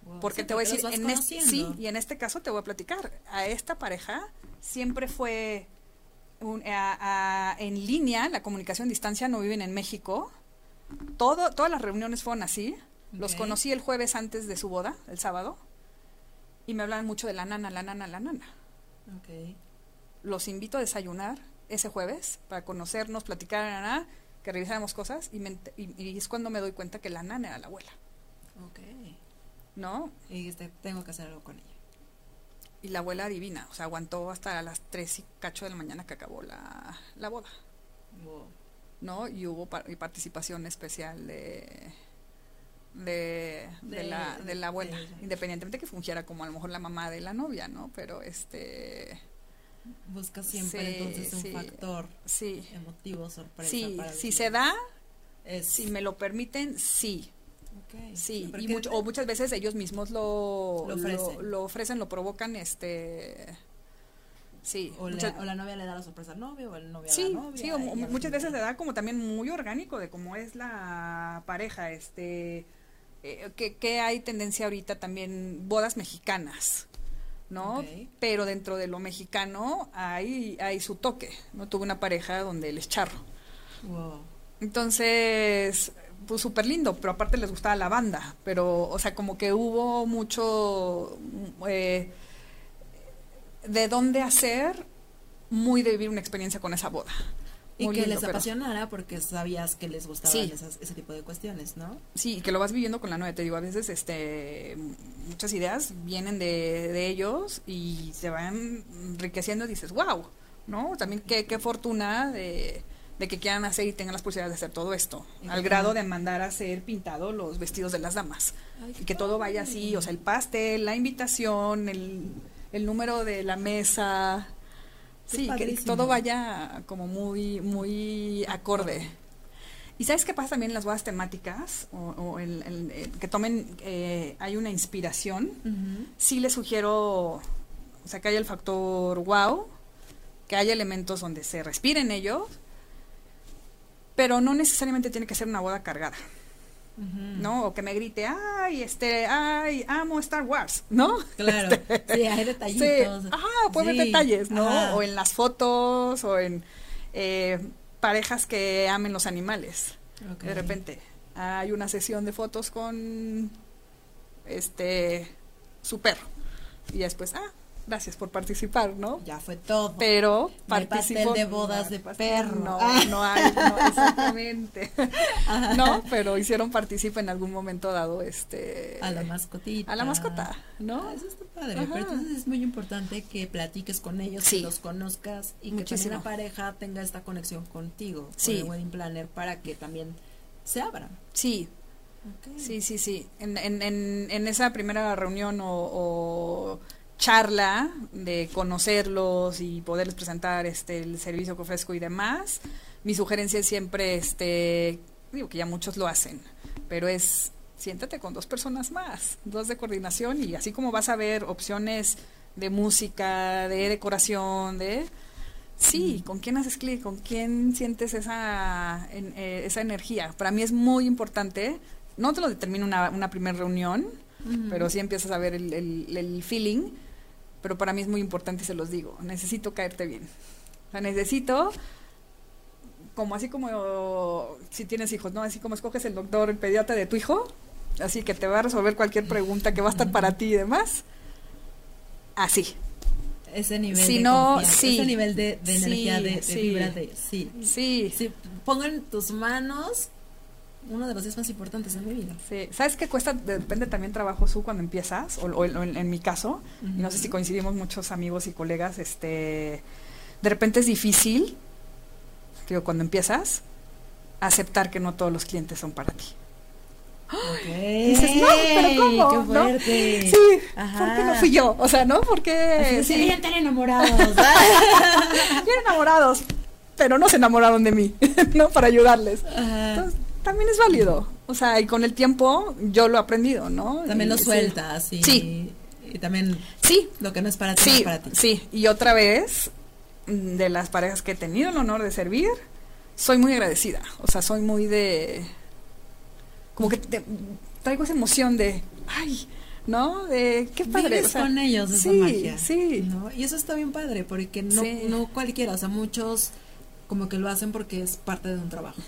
Wow. Porque Sí, te voy a decir, en este, sí, y en este caso te voy a platicar. A esta pareja siempre fue un- a- a- en línea, la comunicación a distancia, no viven en México. Todo, todas las reuniones fueron así. Los conocí el jueves antes de su boda, el sábado, y me hablaban mucho de la nana, la nana, la nana. Los invito a desayunar ese jueves para conocernos, platicar, na, na, que revisáramos cosas, y, me y- y es cuando me doy cuenta que la nana era la abuela, Ok. ¿No? Y dijiste, tengo que hacer algo con ella. Y la abuela divina, o sea, aguantó hasta las 3 y cacho de la mañana que acabó la, la boda, Wow. ¿no? Y hubo par- y participación especial de, de, de De- la, de la abuela, independientemente que fungiera como a lo mejor la mamá de la novia, ¿no? Pero este, Busca siempre Sí, entonces un sí. factor sí, emotivo, sorpresa. sí, para si se da, es, si me lo permiten, sí, Ok. sí, y mucho- o muchas veces ellos mismos lo, Lo ofrecen. lo ofrecen, lo provocan, este, sí, o, la- muchas- o la novia le da la sorpresa al novio, o el novio a la novia. sí, o muchas veces se da como también muy orgánico de cómo es la pareja, este, eh, que, que hay tendencia ahorita también bodas mexicanas, ¿no? Pero dentro de lo mexicano hay, hay su toque, ¿no? Tuve una pareja donde él es charro. Wow. Entonces, pues súper lindo, pero aparte les gustaba la banda, pero, o sea, como que hubo mucho eh, de dónde hacer muy de vivir una experiencia con esa boda. Y Muy que lindo, les pero- apasionara porque sabías que les gustaban Sí. esas- ese tipo de cuestiones, ¿no? Sí, y que lo vas viviendo con la novia, te digo, a veces este muchas ideas vienen de, de ellos y se van enriqueciendo y dices, wow, ¿no? También qué, qué fortuna de, de que quieran hacer y tengan las posibilidades de hacer todo esto, al grado de mandar a hacer pintado los vestidos de las damas. Ay, y que todo vaya así, o sea, el pastel, la invitación, el, el número de la mesa. Qué Sí, que todo vaya como muy, muy acorde. ¿Y sabes qué pasa también en las bodas temáticas? O, o el- el- el que tomen, eh, hay una inspiración. Ujú. Sí les sugiero, o sea, que haya el factor wow, que haya elementos donde se respiren ellos, pero no necesariamente tiene que ser una boda cargada. ¿no? O que me grite, ay, este, ay, amo Star Wars, ¿no? Claro. Sí, hay detallitos. Sí, puede haber Sí, detalles, ¿no? ajá. O en las fotos, o en eh, parejas que amen los animales. De repente hay una sesión de fotos con este su perro. Y después, ah, gracias por participar, ¿no? Ya fue todo. Pero participo- de bodas de perro. No, Ah. no hay, no, exactamente. no, pero hicieron participa en algún momento dado este a la mascotita. a la mascota, ¿no? Ah, eso está padre. Ajá. Pero entonces es muy importante que platiques con ellos, Sí. que los conozcas y que también la pareja tenga esta conexión contigo, Sí. con el wedding planner, para que también se abran. Sí, sí, sí, sí. En, en, en, en esa primera reunión o, o charla de conocerlos y poderles presentar este el servicio que ofrezco y demás, mi sugerencia es siempre, este, digo que ya muchos lo hacen, pero es siéntate con dos personas más, dos de coordinación y así como vas a ver opciones de música, de decoración, de Sí, ¿con quién haces clic? ¿Con quién sientes esa, en- eh, esa energía? Para mí es muy importante. No te lo determina una, una primera reunión, pero sí empiezas a ver el, el- el feeling. Pero para mí es muy importante y se los digo. Necesito caerte bien. O sea, necesito, como así como si tienes hijos, ¿no? Así como escoges el doctor, el pediatra de tu hijo, así que te va a resolver cualquier pregunta que va a estar para ti y demás. Así. ese nivel Si de no, sí. ese nivel de, de Sí, energía, de, de sí. vibra de sí. Sí. Sí, pongo en tus manos uno de los días más importantes de mi vida. Sí, ¿sabes qué cuesta? Depende también trabajo su cuando empiezas, o, o en, en- mi caso, y no sé si coincidimos muchos amigos y colegas, este, de repente es difícil, digo, cuando empiezas, aceptar que no todos los clientes son para ti. Ok. dices, no, pero ¿cómo? Qué ¿No? Sí, Ajá. ¿por qué no fui yo? O sea, ¿no? Porque sí, "Sí, están enamorados. bien enamorados, pero no se enamoraron de mí, ¿no? Para ayudarles. Ajá. Entonces, también es válido. O sea, y con el tiempo yo lo he aprendido, ¿no? También Y lo sí. sueltas y, Sí. y también Sí, lo que no es para ti no Sí, es para ti. sí. Y otra vez, de las parejas que he tenido el honor de servir, soy muy agradecida. O sea, soy muy de... Como que te- traigo esa emoción de... Ay, ¿no? De... Qué padre. Vives o sea, con ellos esa sí, magia. Sí, ¿no? Y eso está bien padre porque no, Sí. no cualquiera, o sea, muchos como que lo hacen porque es parte de un trabajo.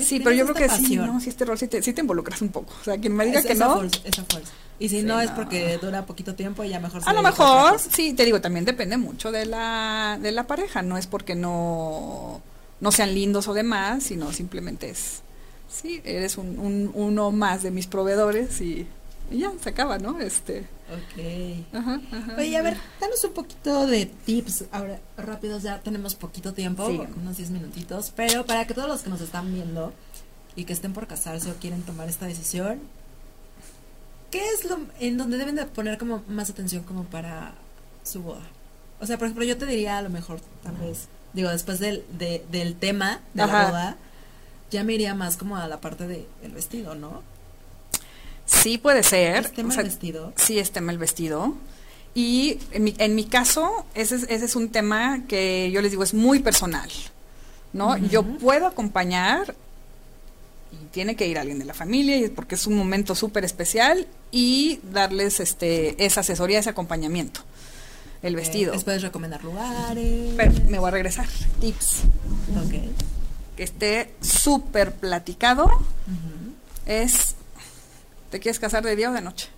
Sí, pero yo creo que sí. ¿no? Sí, este rol sí te, sí te involucras un poco. O sea, quien me diga Es- que esa no... fuerza, esa fuerza. Y si Sí, no, es porque dura poquito tiempo y ya mejor se A lo mejor, sí, te digo, también depende mucho de la, de la pareja. No es porque no, no sean lindos o demás, sino simplemente es, sí, eres un, un- uno más de mis proveedores y, y ya, se acaba, ¿no? Este, Ok. ajá, ajá. Oye, a ver, danos un poquito de tips. Ahora, rápidos, ya tenemos poquito tiempo, Sí. unos 10 minutitos. Pero para que todos los que nos están viendo y que estén por casarse o quieren tomar esta decisión, ¿qué es lo en donde deben de poner como más atención como para su boda? O sea, por ejemplo, yo te diría a lo mejor, tal vez, digo, después del, de- del tema de Ajá. la boda, ya me iría más como a la parte de- del vestido, ¿no? Sí puede ser. ¿Es tema o sea, el vestido? Sí, es tema el vestido. Y en mi, en mi caso, ese es, ese es un tema que yo les digo es muy personal. ¿no? Yo puedo acompañar y tiene que ir alguien de la familia y- porque es un momento súper especial y darles este esa asesoría, ese acompañamiento. El vestido. Les puedes recomendar lugares. Pero me voy a regresar. Tips. Ok. Que esté súper platicado es ¿te quieres casar de día o de noche?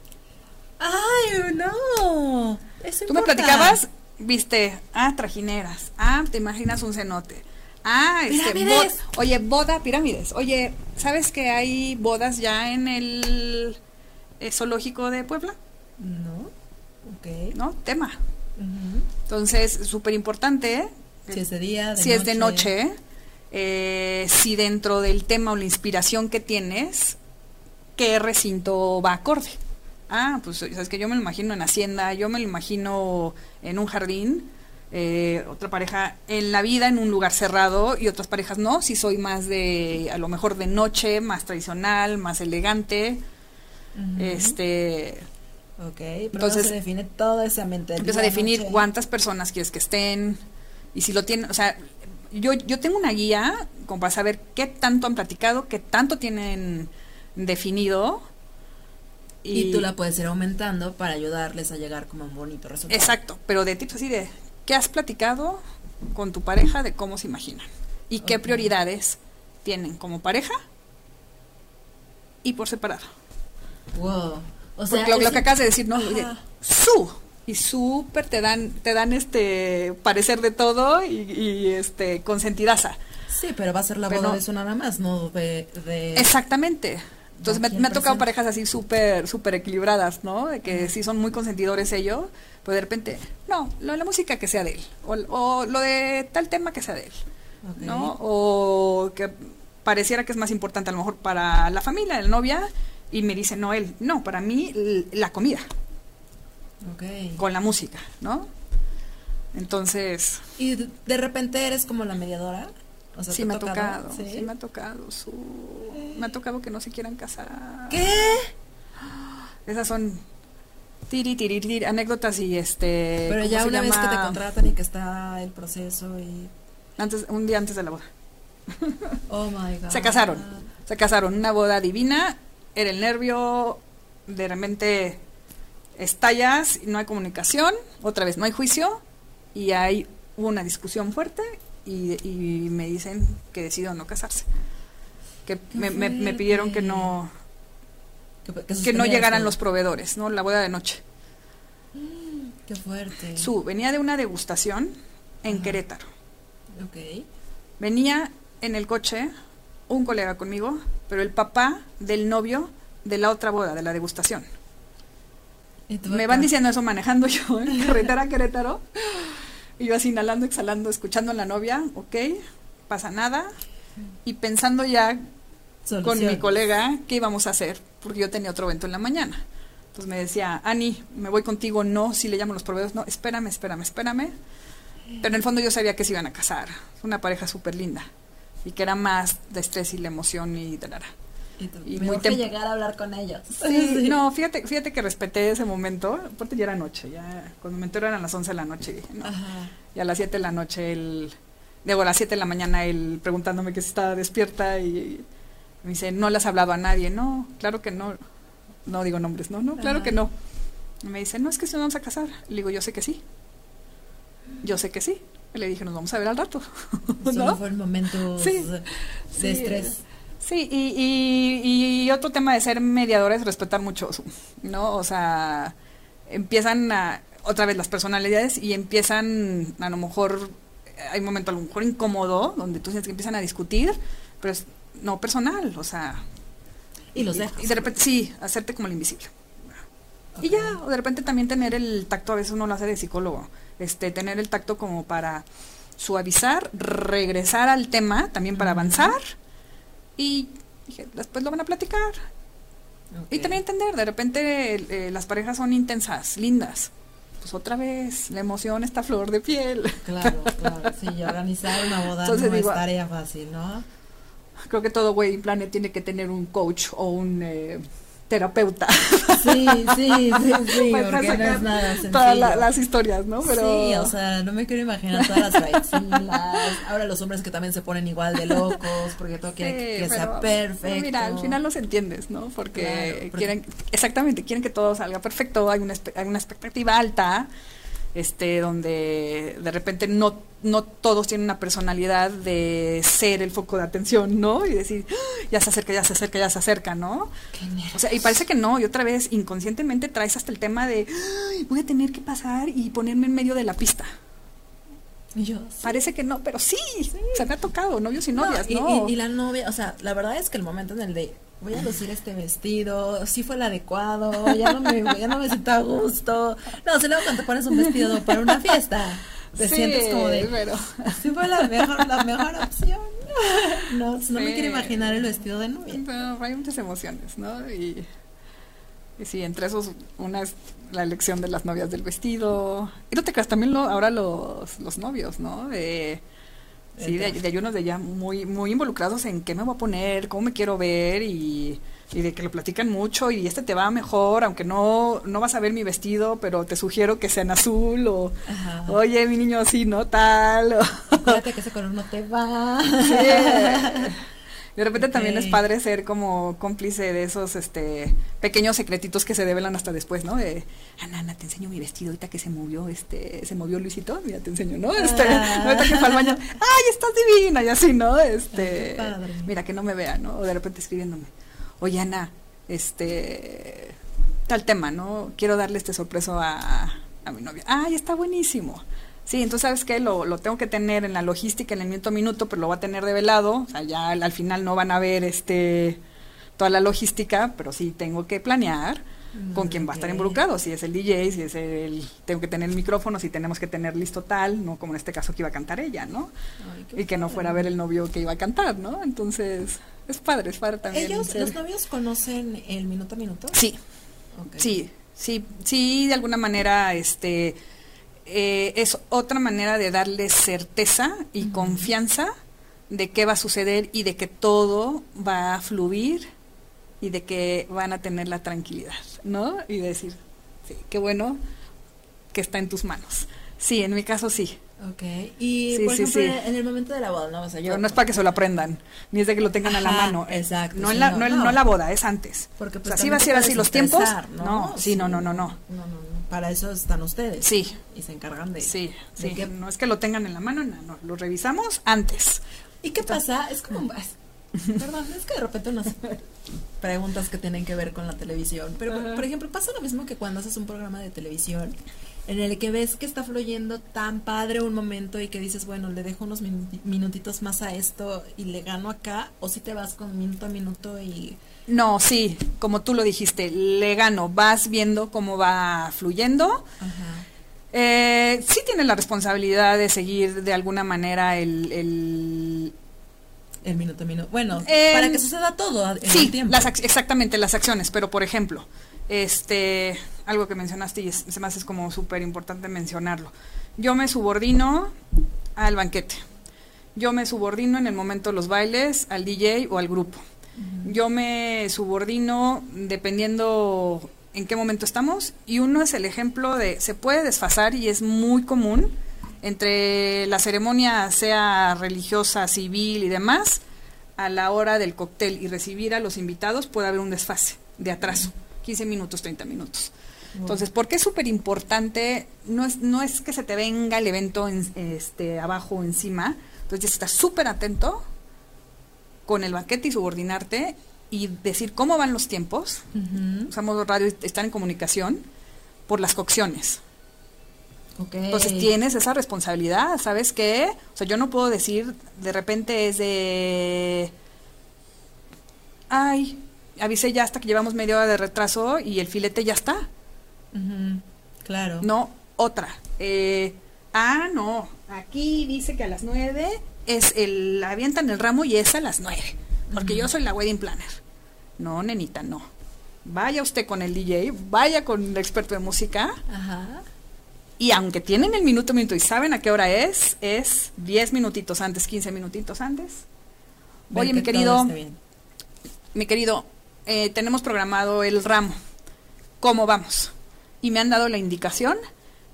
Ay, no. Eso Tú me platicabas, viste, ah, trajineras, ah, te imaginas un cenote. Ah, este, oye, boda, pirámides. Oye, ¿sabes que hay bodas ya en el eh, zoológico de Puebla? No. Ok. ¿No? Tema. Entonces, súper importante. Si es de día, de si es de noche, eh, si dentro del tema o la inspiración que tienes, qué recinto va acorde. Ah, pues sabes que yo me lo imagino en Hacienda, yo me lo imagino en un jardín, eh, otra pareja en la vida en un lugar cerrado y otras parejas no, si soy más de, a lo mejor de noche, más tradicional, más elegante. Este. Ok, pero entonces se define todo ese ambiente. Empieza a definir cuántas personas quieres que estén y si lo tienen, o sea, yo, yo tengo una guía como para saber qué tanto han platicado, qué tanto tienen definido. Y, tú la puedes ir aumentando para ayudarles a llegar como a un bonito resultado. Exacto, pero de tips así de, ¿qué has platicado con tu pareja de cómo se imaginan? ¿Y qué prioridades tienen como pareja y por separado? Wow. O sea, Porque lo, que acabas de decir, ¿no? Su y súper te dan te dan este parecer de todo y, este consentidaza. Sí, pero va a ser la boda de eso nada más, no de, Exactamente. Entonces me, ha tocado parejas así súper súper equilibradas, ¿no? De que sí son muy consentidores ellos, pues de repente, no, lo de la música que sea de él, o, lo de tal tema que sea de él, ¿no? O que pareciera que es más importante a lo mejor para la familia, la novia, y me dice, no, él, no, para mí la comida con la música, ¿no? Entonces... ¿Y de repente eres como la mediadora? O sea, sí, me ha tocado, ¿Sí? me ha tocado, su... me ha tocado que no se quieran casar. ¿Qué? Esas son tiri, tiri, tiri, anécdotas y este... Pero ya una vez que te contratan y que está el proceso y... Antes, un día antes de la boda. Oh my God. Se casaron, se casaron, una boda divina, era el nervio, de repente estallas, no hay comunicación, otra vez no hay juicio y hay una discusión fuerte y, me dicen que decido no casarse. Que me, pidieron que no que, no llegaran los proveedores, ¿no? La boda de noche. Qué fuerte. Su, venía de una degustación en Querétaro. Ok. Venía en el coche un colega conmigo, pero el papá del novio de la otra boda, de la degustación. Me van diciendo eso manejando yo en carretera Querétaro. Y yo así inhalando, exhalando, escuchando a la novia, ok, pasa nada. Y pensando ya con mi colega qué íbamos a hacer, porque yo tenía otro evento en la mañana. Entonces me decía, Ani, me voy contigo, no, si le llamo a los proveedores, no, espérame, espérame, espérame. Pero en el fondo yo sabía que se iban a casar, una pareja súper linda, y que era más de estrés y la emoción y de la y, muy que llegar a hablar con ellos. Sí, no, fíjate, fíjate que respeté ese momento, aparte ya era noche, ya cuando me enteré eran las 11 de la noche, y a las 7 de la noche el digo a las 7 de la mañana él preguntándome que si estaba despierta y, me dice, "No le has hablado a nadie." No, claro que no. No digo nombres, no, no, claro que no. Y me dice, "No, es que si nos vamos a casar." Le digo, "Yo sé que sí." Yo sé que sí. le dije, "Nos vamos a ver al rato." ¿No? fue el momento de estrés. Sí, y, y, otro tema de ser mediador es respetar mucho, ¿no? O sea, empiezan a, otra vez las personalidades y empiezan a lo mejor, hay un momento a lo mejor incómodo, donde tú sientes que empiezan a discutir, pero es no personal, o sea... Y los dejas. Y de repente, sí, hacerte como el invisible. Y ya, o de repente también tener el tacto, a veces uno lo hace de psicólogo, este, tener el tacto como para suavizar, regresar al tema, también para avanzar y dije, después lo van a platicar. Y también entender, de repente eh, las parejas son intensas, lindas. Pues otra vez, la emoción está flor de piel. Claro, claro. Sí, organizar una boda no es tarea fácil, ¿no? Creo que todo güey planet tiene que tener un coach o un... Eh, terapeuta. Sí, sí, sí, sí, porque no es nada sencillo. Todas las historias, ¿no? Pero... Sí, o sea, no me quiero imaginar todas las Ahora los hombres que también se ponen igual de locos, porque todo quiere que sea perfecto. Mira, al final los entiendes, ¿no? Porque, quieren, exactamente, quieren que todo salga perfecto, hay una, hay una expectativa alta este, donde de repente no, no todos tienen una personalidad de ser el foco de atención, ¿no? Y decir, ah, ya se acerca, ya se acerca, ya se acerca, ¿no? O sea, y parece que no, y otra vez inconscientemente traes hasta el tema de, voy a tener que pasar y ponerme en medio de la pista. Yo, Parece que no, pero sí, se me ha tocado, novios y novias, ¿no? y, la novia, o sea, la verdad es que el momento en el de voy a lucir este vestido, sí fue el adecuado, ya no me, ya no me siento a gusto. No, se luego cuando te pones un vestido para una fiesta, te sientes como de, pero... sí fue la mejor, la mejor opción. no, no me quiero imaginar el vestido de novia. hay muchas emociones, ¿no? Y, y sí, entre esos, una es la elección de las novias del vestido. Y no te creas, también lo, ahora los, los novios, ¿no? De, sí, de, de, ayunos de ya muy, muy involucrados en qué me voy a poner, cómo me quiero ver y y de que lo platican mucho y este te va mejor, aunque no, no vas a ver mi vestido, pero te sugiero que sea en azul o, oye, mi niño así, ¿no? Tal. Acuérdate que ese color no te va. De repente también es padre ser como cómplice de esos este pequeños secretitos que se develan hasta después, ¿no? De, Ana, Ana, te enseño mi vestido ahorita que se movió, este, se movió Luisito, mira, te enseño, ¿no? Este, ah. ahorita que fue al baño, ay, estás divina, y así, ¿no? Este, mira, que no me vea, ¿no? O de repente escribiéndome oye Ana, este, tal tema, ¿no? Quiero darle este sorpreso a, a mi novia. Ay, está buenísimo. Sí, entonces, ¿sabes qué? Lo, lo, tengo que tener en la logística en el minuto a minuto, pero lo va a tener de velado. O sea, ya al, final no van a ver este toda la logística, pero sí tengo que planear con quién va a estar involucrado, si es el DJ, si es el, tengo que tener el micrófono, si tenemos que tener listo tal, no como en este caso que iba a cantar ella, ¿no? y que no fuera a ver el novio que iba a cantar, ¿no? Entonces, es padre, es padre también. ¿Ellos, los novios conocen el minuto a minuto? Sí, sí, sí, sí, de alguna manera, este, eh, es otra manera de darle certeza y confianza de qué va a suceder y de que todo va a fluir y de que van a tener la tranquilidad, ¿no? Y decir, sí, qué bueno que está en tus manos. Sí, en mi caso sí. Ok. Y por ejemplo, en el momento de la boda, ¿no? O sea, yo... no es para que se lo aprendan, ni es de que lo tengan a la mano. Exacto. No, en la, no, no, la boda, es antes. Porque pues, o sea, sí va a ser así los tiempos. ¿no? no sí, no, no, no, no. No, no, Para eso están ustedes. Sí. Y se encargan de. Sí, sí. Que... No es que lo tengan en la mano, no, no. Lo revisamos antes. ¿Y qué pasa? Es como. Perdón, es que de repente unas preguntas que tienen que ver con la televisión. Pero, por ejemplo, pasa lo mismo que cuando haces un programa de televisión en el que ves que está fluyendo tan padre un momento y que dices, bueno, le dejo unos minutitos más a esto y le gano acá, o si te vas con minuto a minuto y... No, sí, como tú lo dijiste, le gano, vas viendo cómo va fluyendo. Eh, sí tiene la responsabilidad de seguir de alguna manera el, el minuto a minuto. Bueno, para que suceda todo en sí, el tiempo. Las, exactamente, las acciones. Pero, por ejemplo, este, algo que mencionaste y se me hace como súper importante mencionarlo. Yo me subordino al banquete. Yo me subordino en el momento de los bailes al DJ o al grupo. Yo me subordino dependiendo en qué momento estamos y uno es el ejemplo de se puede desfasar y es muy común entre la ceremonia sea religiosa, civil y demás, a la hora del cóctel y recibir a los invitados puede haber un desfase de atraso. 15 minutos, 30 minutos. Entonces, ¿por qué es súper importante? No es, no es que se te venga el evento en, este, abajo o encima, entonces estás súper atento con el banquete y subordinarte y decir cómo van los tiempos. Usamos radio, estar en comunicación por las cocciones. Entonces tienes esa responsabilidad, ¿sabes qué? O sea, yo no puedo decir, de repente es de, ay, avisé ya hasta que llevamos media hora de retraso y el filete ya está. Claro. No, otra. Eh, ah, no, aquí dice que a las nueve es el, avientan el ramo y es a las nueve, porque yo soy la wedding planner. No, nenita, no. Vaya usted con el DJ, vaya con el experto de música. Ajá. Y aunque tienen el minuto, minuto y saben a qué hora es, es 10 minutitos antes, 15 minutitos antes. Oye, mi querido, mi querido, eh, tenemos programado el ramo. ¿Cómo vamos? Y me han dado la indicación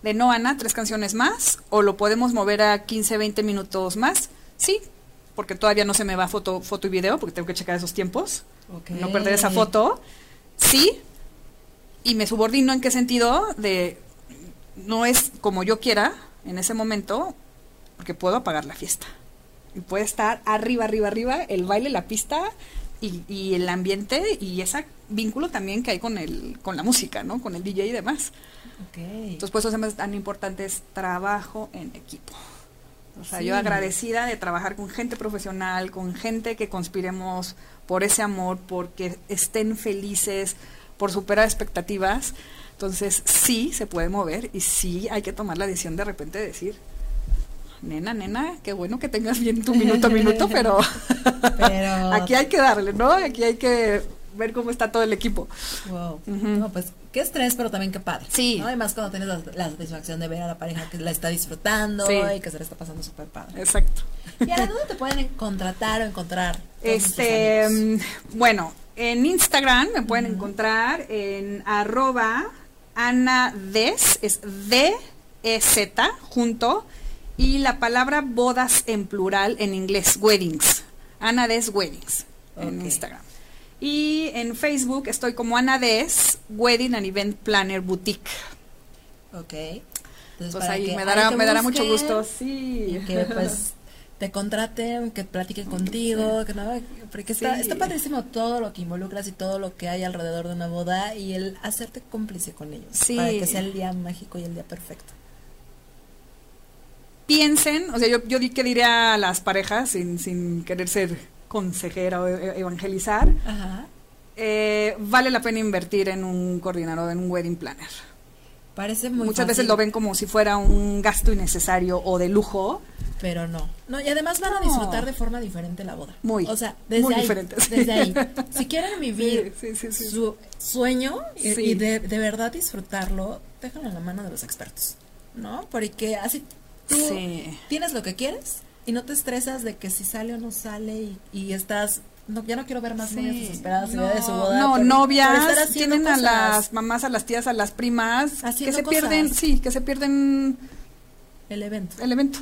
de no, Ana, tres canciones más, o lo podemos mover a 15, 20 minutos más. Sí, porque todavía no se me va foto, foto y video, porque tengo que checar esos tiempos. No perder esa foto. Sí, y me subordino en qué sentido de no es como yo quiera en ese momento, porque puedo apagar la fiesta. Y puede estar arriba, arriba, arriba, el baile, la pista, y, el ambiente y ese vínculo también que hay con el con la música, ¿no? Con el DJ y demás. Entonces, pues eso es tan importante es trabajo en equipo. O sea, yo agradecida de trabajar con gente profesional, con gente que conspiremos por ese amor, porque estén felices, por superar expectativas. Entonces, sí se puede mover y sí hay que tomar la decisión de repente de decir, nena, nena, qué bueno que tengas bien tu minuto a minuto, pero, Pero- aquí hay que darle, ¿no? Aquí hay que ver cómo está todo el equipo. Wow. No, pues qué estrés, pero también qué padre. Sí. ¿no? Además, cuando tienes la, la satisfacción de ver a la pareja que la está disfrutando Sí. y que se le está pasando súper padre. Exacto. ¿Y ahora dónde te pueden contratar o encontrar? Este, mm, bueno, en Instagram me pueden encontrar en arroba anades, es D-E-Z, junto, y la palabra bodas en plural en inglés, weddings, anades weddings, en. Instagram. Y en Facebook estoy como Anades Wedding and Event Planner Boutique. Ok. Entonces, Pues ahí me dará, te me dará mucho gusto. Sí. Que pues te contraten, que platiquen contigo, que no, porque está, Sí. está padrísimo todo lo que involucras y todo lo que hay alrededor de una boda y el hacerte cómplice con ellos Sí. para que sea el día mágico y el día perfecto. piensen, o sea, yo, yo di que diría a las parejas, sin, sin querer ser consejera o e- evangelizar, Ajá. eh, vale la pena invertir en un coordinador, en un wedding planner. Parece muy Muchas veces lo ven como si fuera un gasto innecesario o de lujo. pero no. No, y además van a disfrutar de forma diferente la boda. Muy, O sea, desde muy ahí, desde ahí. Si quieren vivir Sí, sí, sí, sí. su sueño y, de, de verdad disfrutarlo, déjalo en la mano de los expertos, ¿no? Porque así tú tienes lo que quieres y no te estresas de que si sale o no sale y, y estás no, ya no quiero ver más novias desesperadas no, de su boda. no, por- novias, tienen a las mamás, a las tías, a las primas, que se pierden, sí, que se pierden el evento. el evento.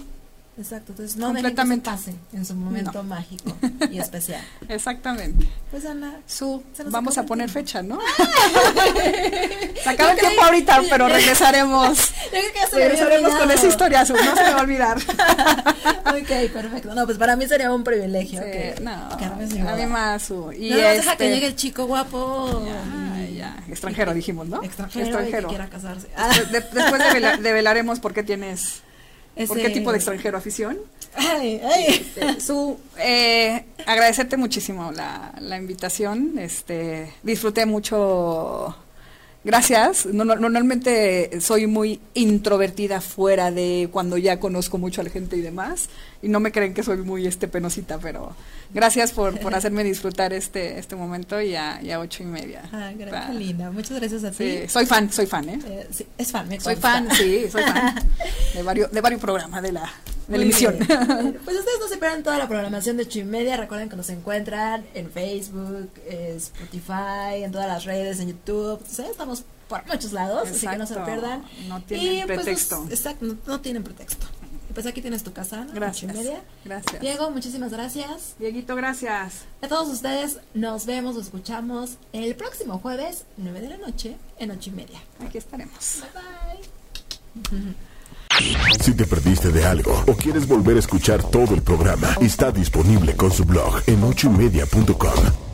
Exacto, entonces no Completamente. dejen que se pase en su momento No. mágico y especial. Exactamente. Pues Ana, Su, vamos a poner fecha, ¿no? Se acaba el tiempo ahorita, pero regresaremos. yo creo que ya se me había Regresaremos con esa historia, Su, no se me va a olvidar. ok, perfecto. No, pues para mí sería un privilegio Sí, que, no, que más, Su. Y no, deja este- que llegue el chico guapo. Ya, y- ya, extranjero dijimos, ¿no? Extranjero, y que quiera casarse. Después, de- después devela- develaremos por qué tienes, por qué tipo de extranjero afición. Ay, ay. Su, eh, agradecerte muchísimo la, la invitación. Este, disfruté mucho. Gracias. No- no- normalmente soy muy introvertida fuera de cuando ya conozco mucho a la gente y demás. Y no me creen que soy muy este penosita, pero gracias por, por hacerme disfrutar este, este momento y a, y a ocho y media. Ah, gra- Pa- qué linda. Muchas gracias a ti. Sí, soy fan, soy fan, ¿eh? Eh, sí, es fan, me Soy fan, sí, soy fan de varios, de varios programas de la, de la emisión. Pues ustedes no se pierdan toda la programación de ocho y media. Recuerden que nos encuentran en Facebook, eh, Spotify, en todas las redes, en YouTube. Sea, estamos por muchos lados, así que no se pierdan. No tienen Y, pues, pretexto. nos- exacto, no, no tienen pretexto. Pues aquí tienes tu casa, ocho y Gracias. media. Gracias. Diego, muchísimas gracias. Dieguito, gracias. A todos ustedes nos vemos, nos escuchamos el próximo jueves, 9 de la noche, en ocho y media. Aquí estaremos. Bye bye. Si te perdiste de algo o quieres volver a escuchar todo el programa, está disponible con su blog en ochoymedia.com.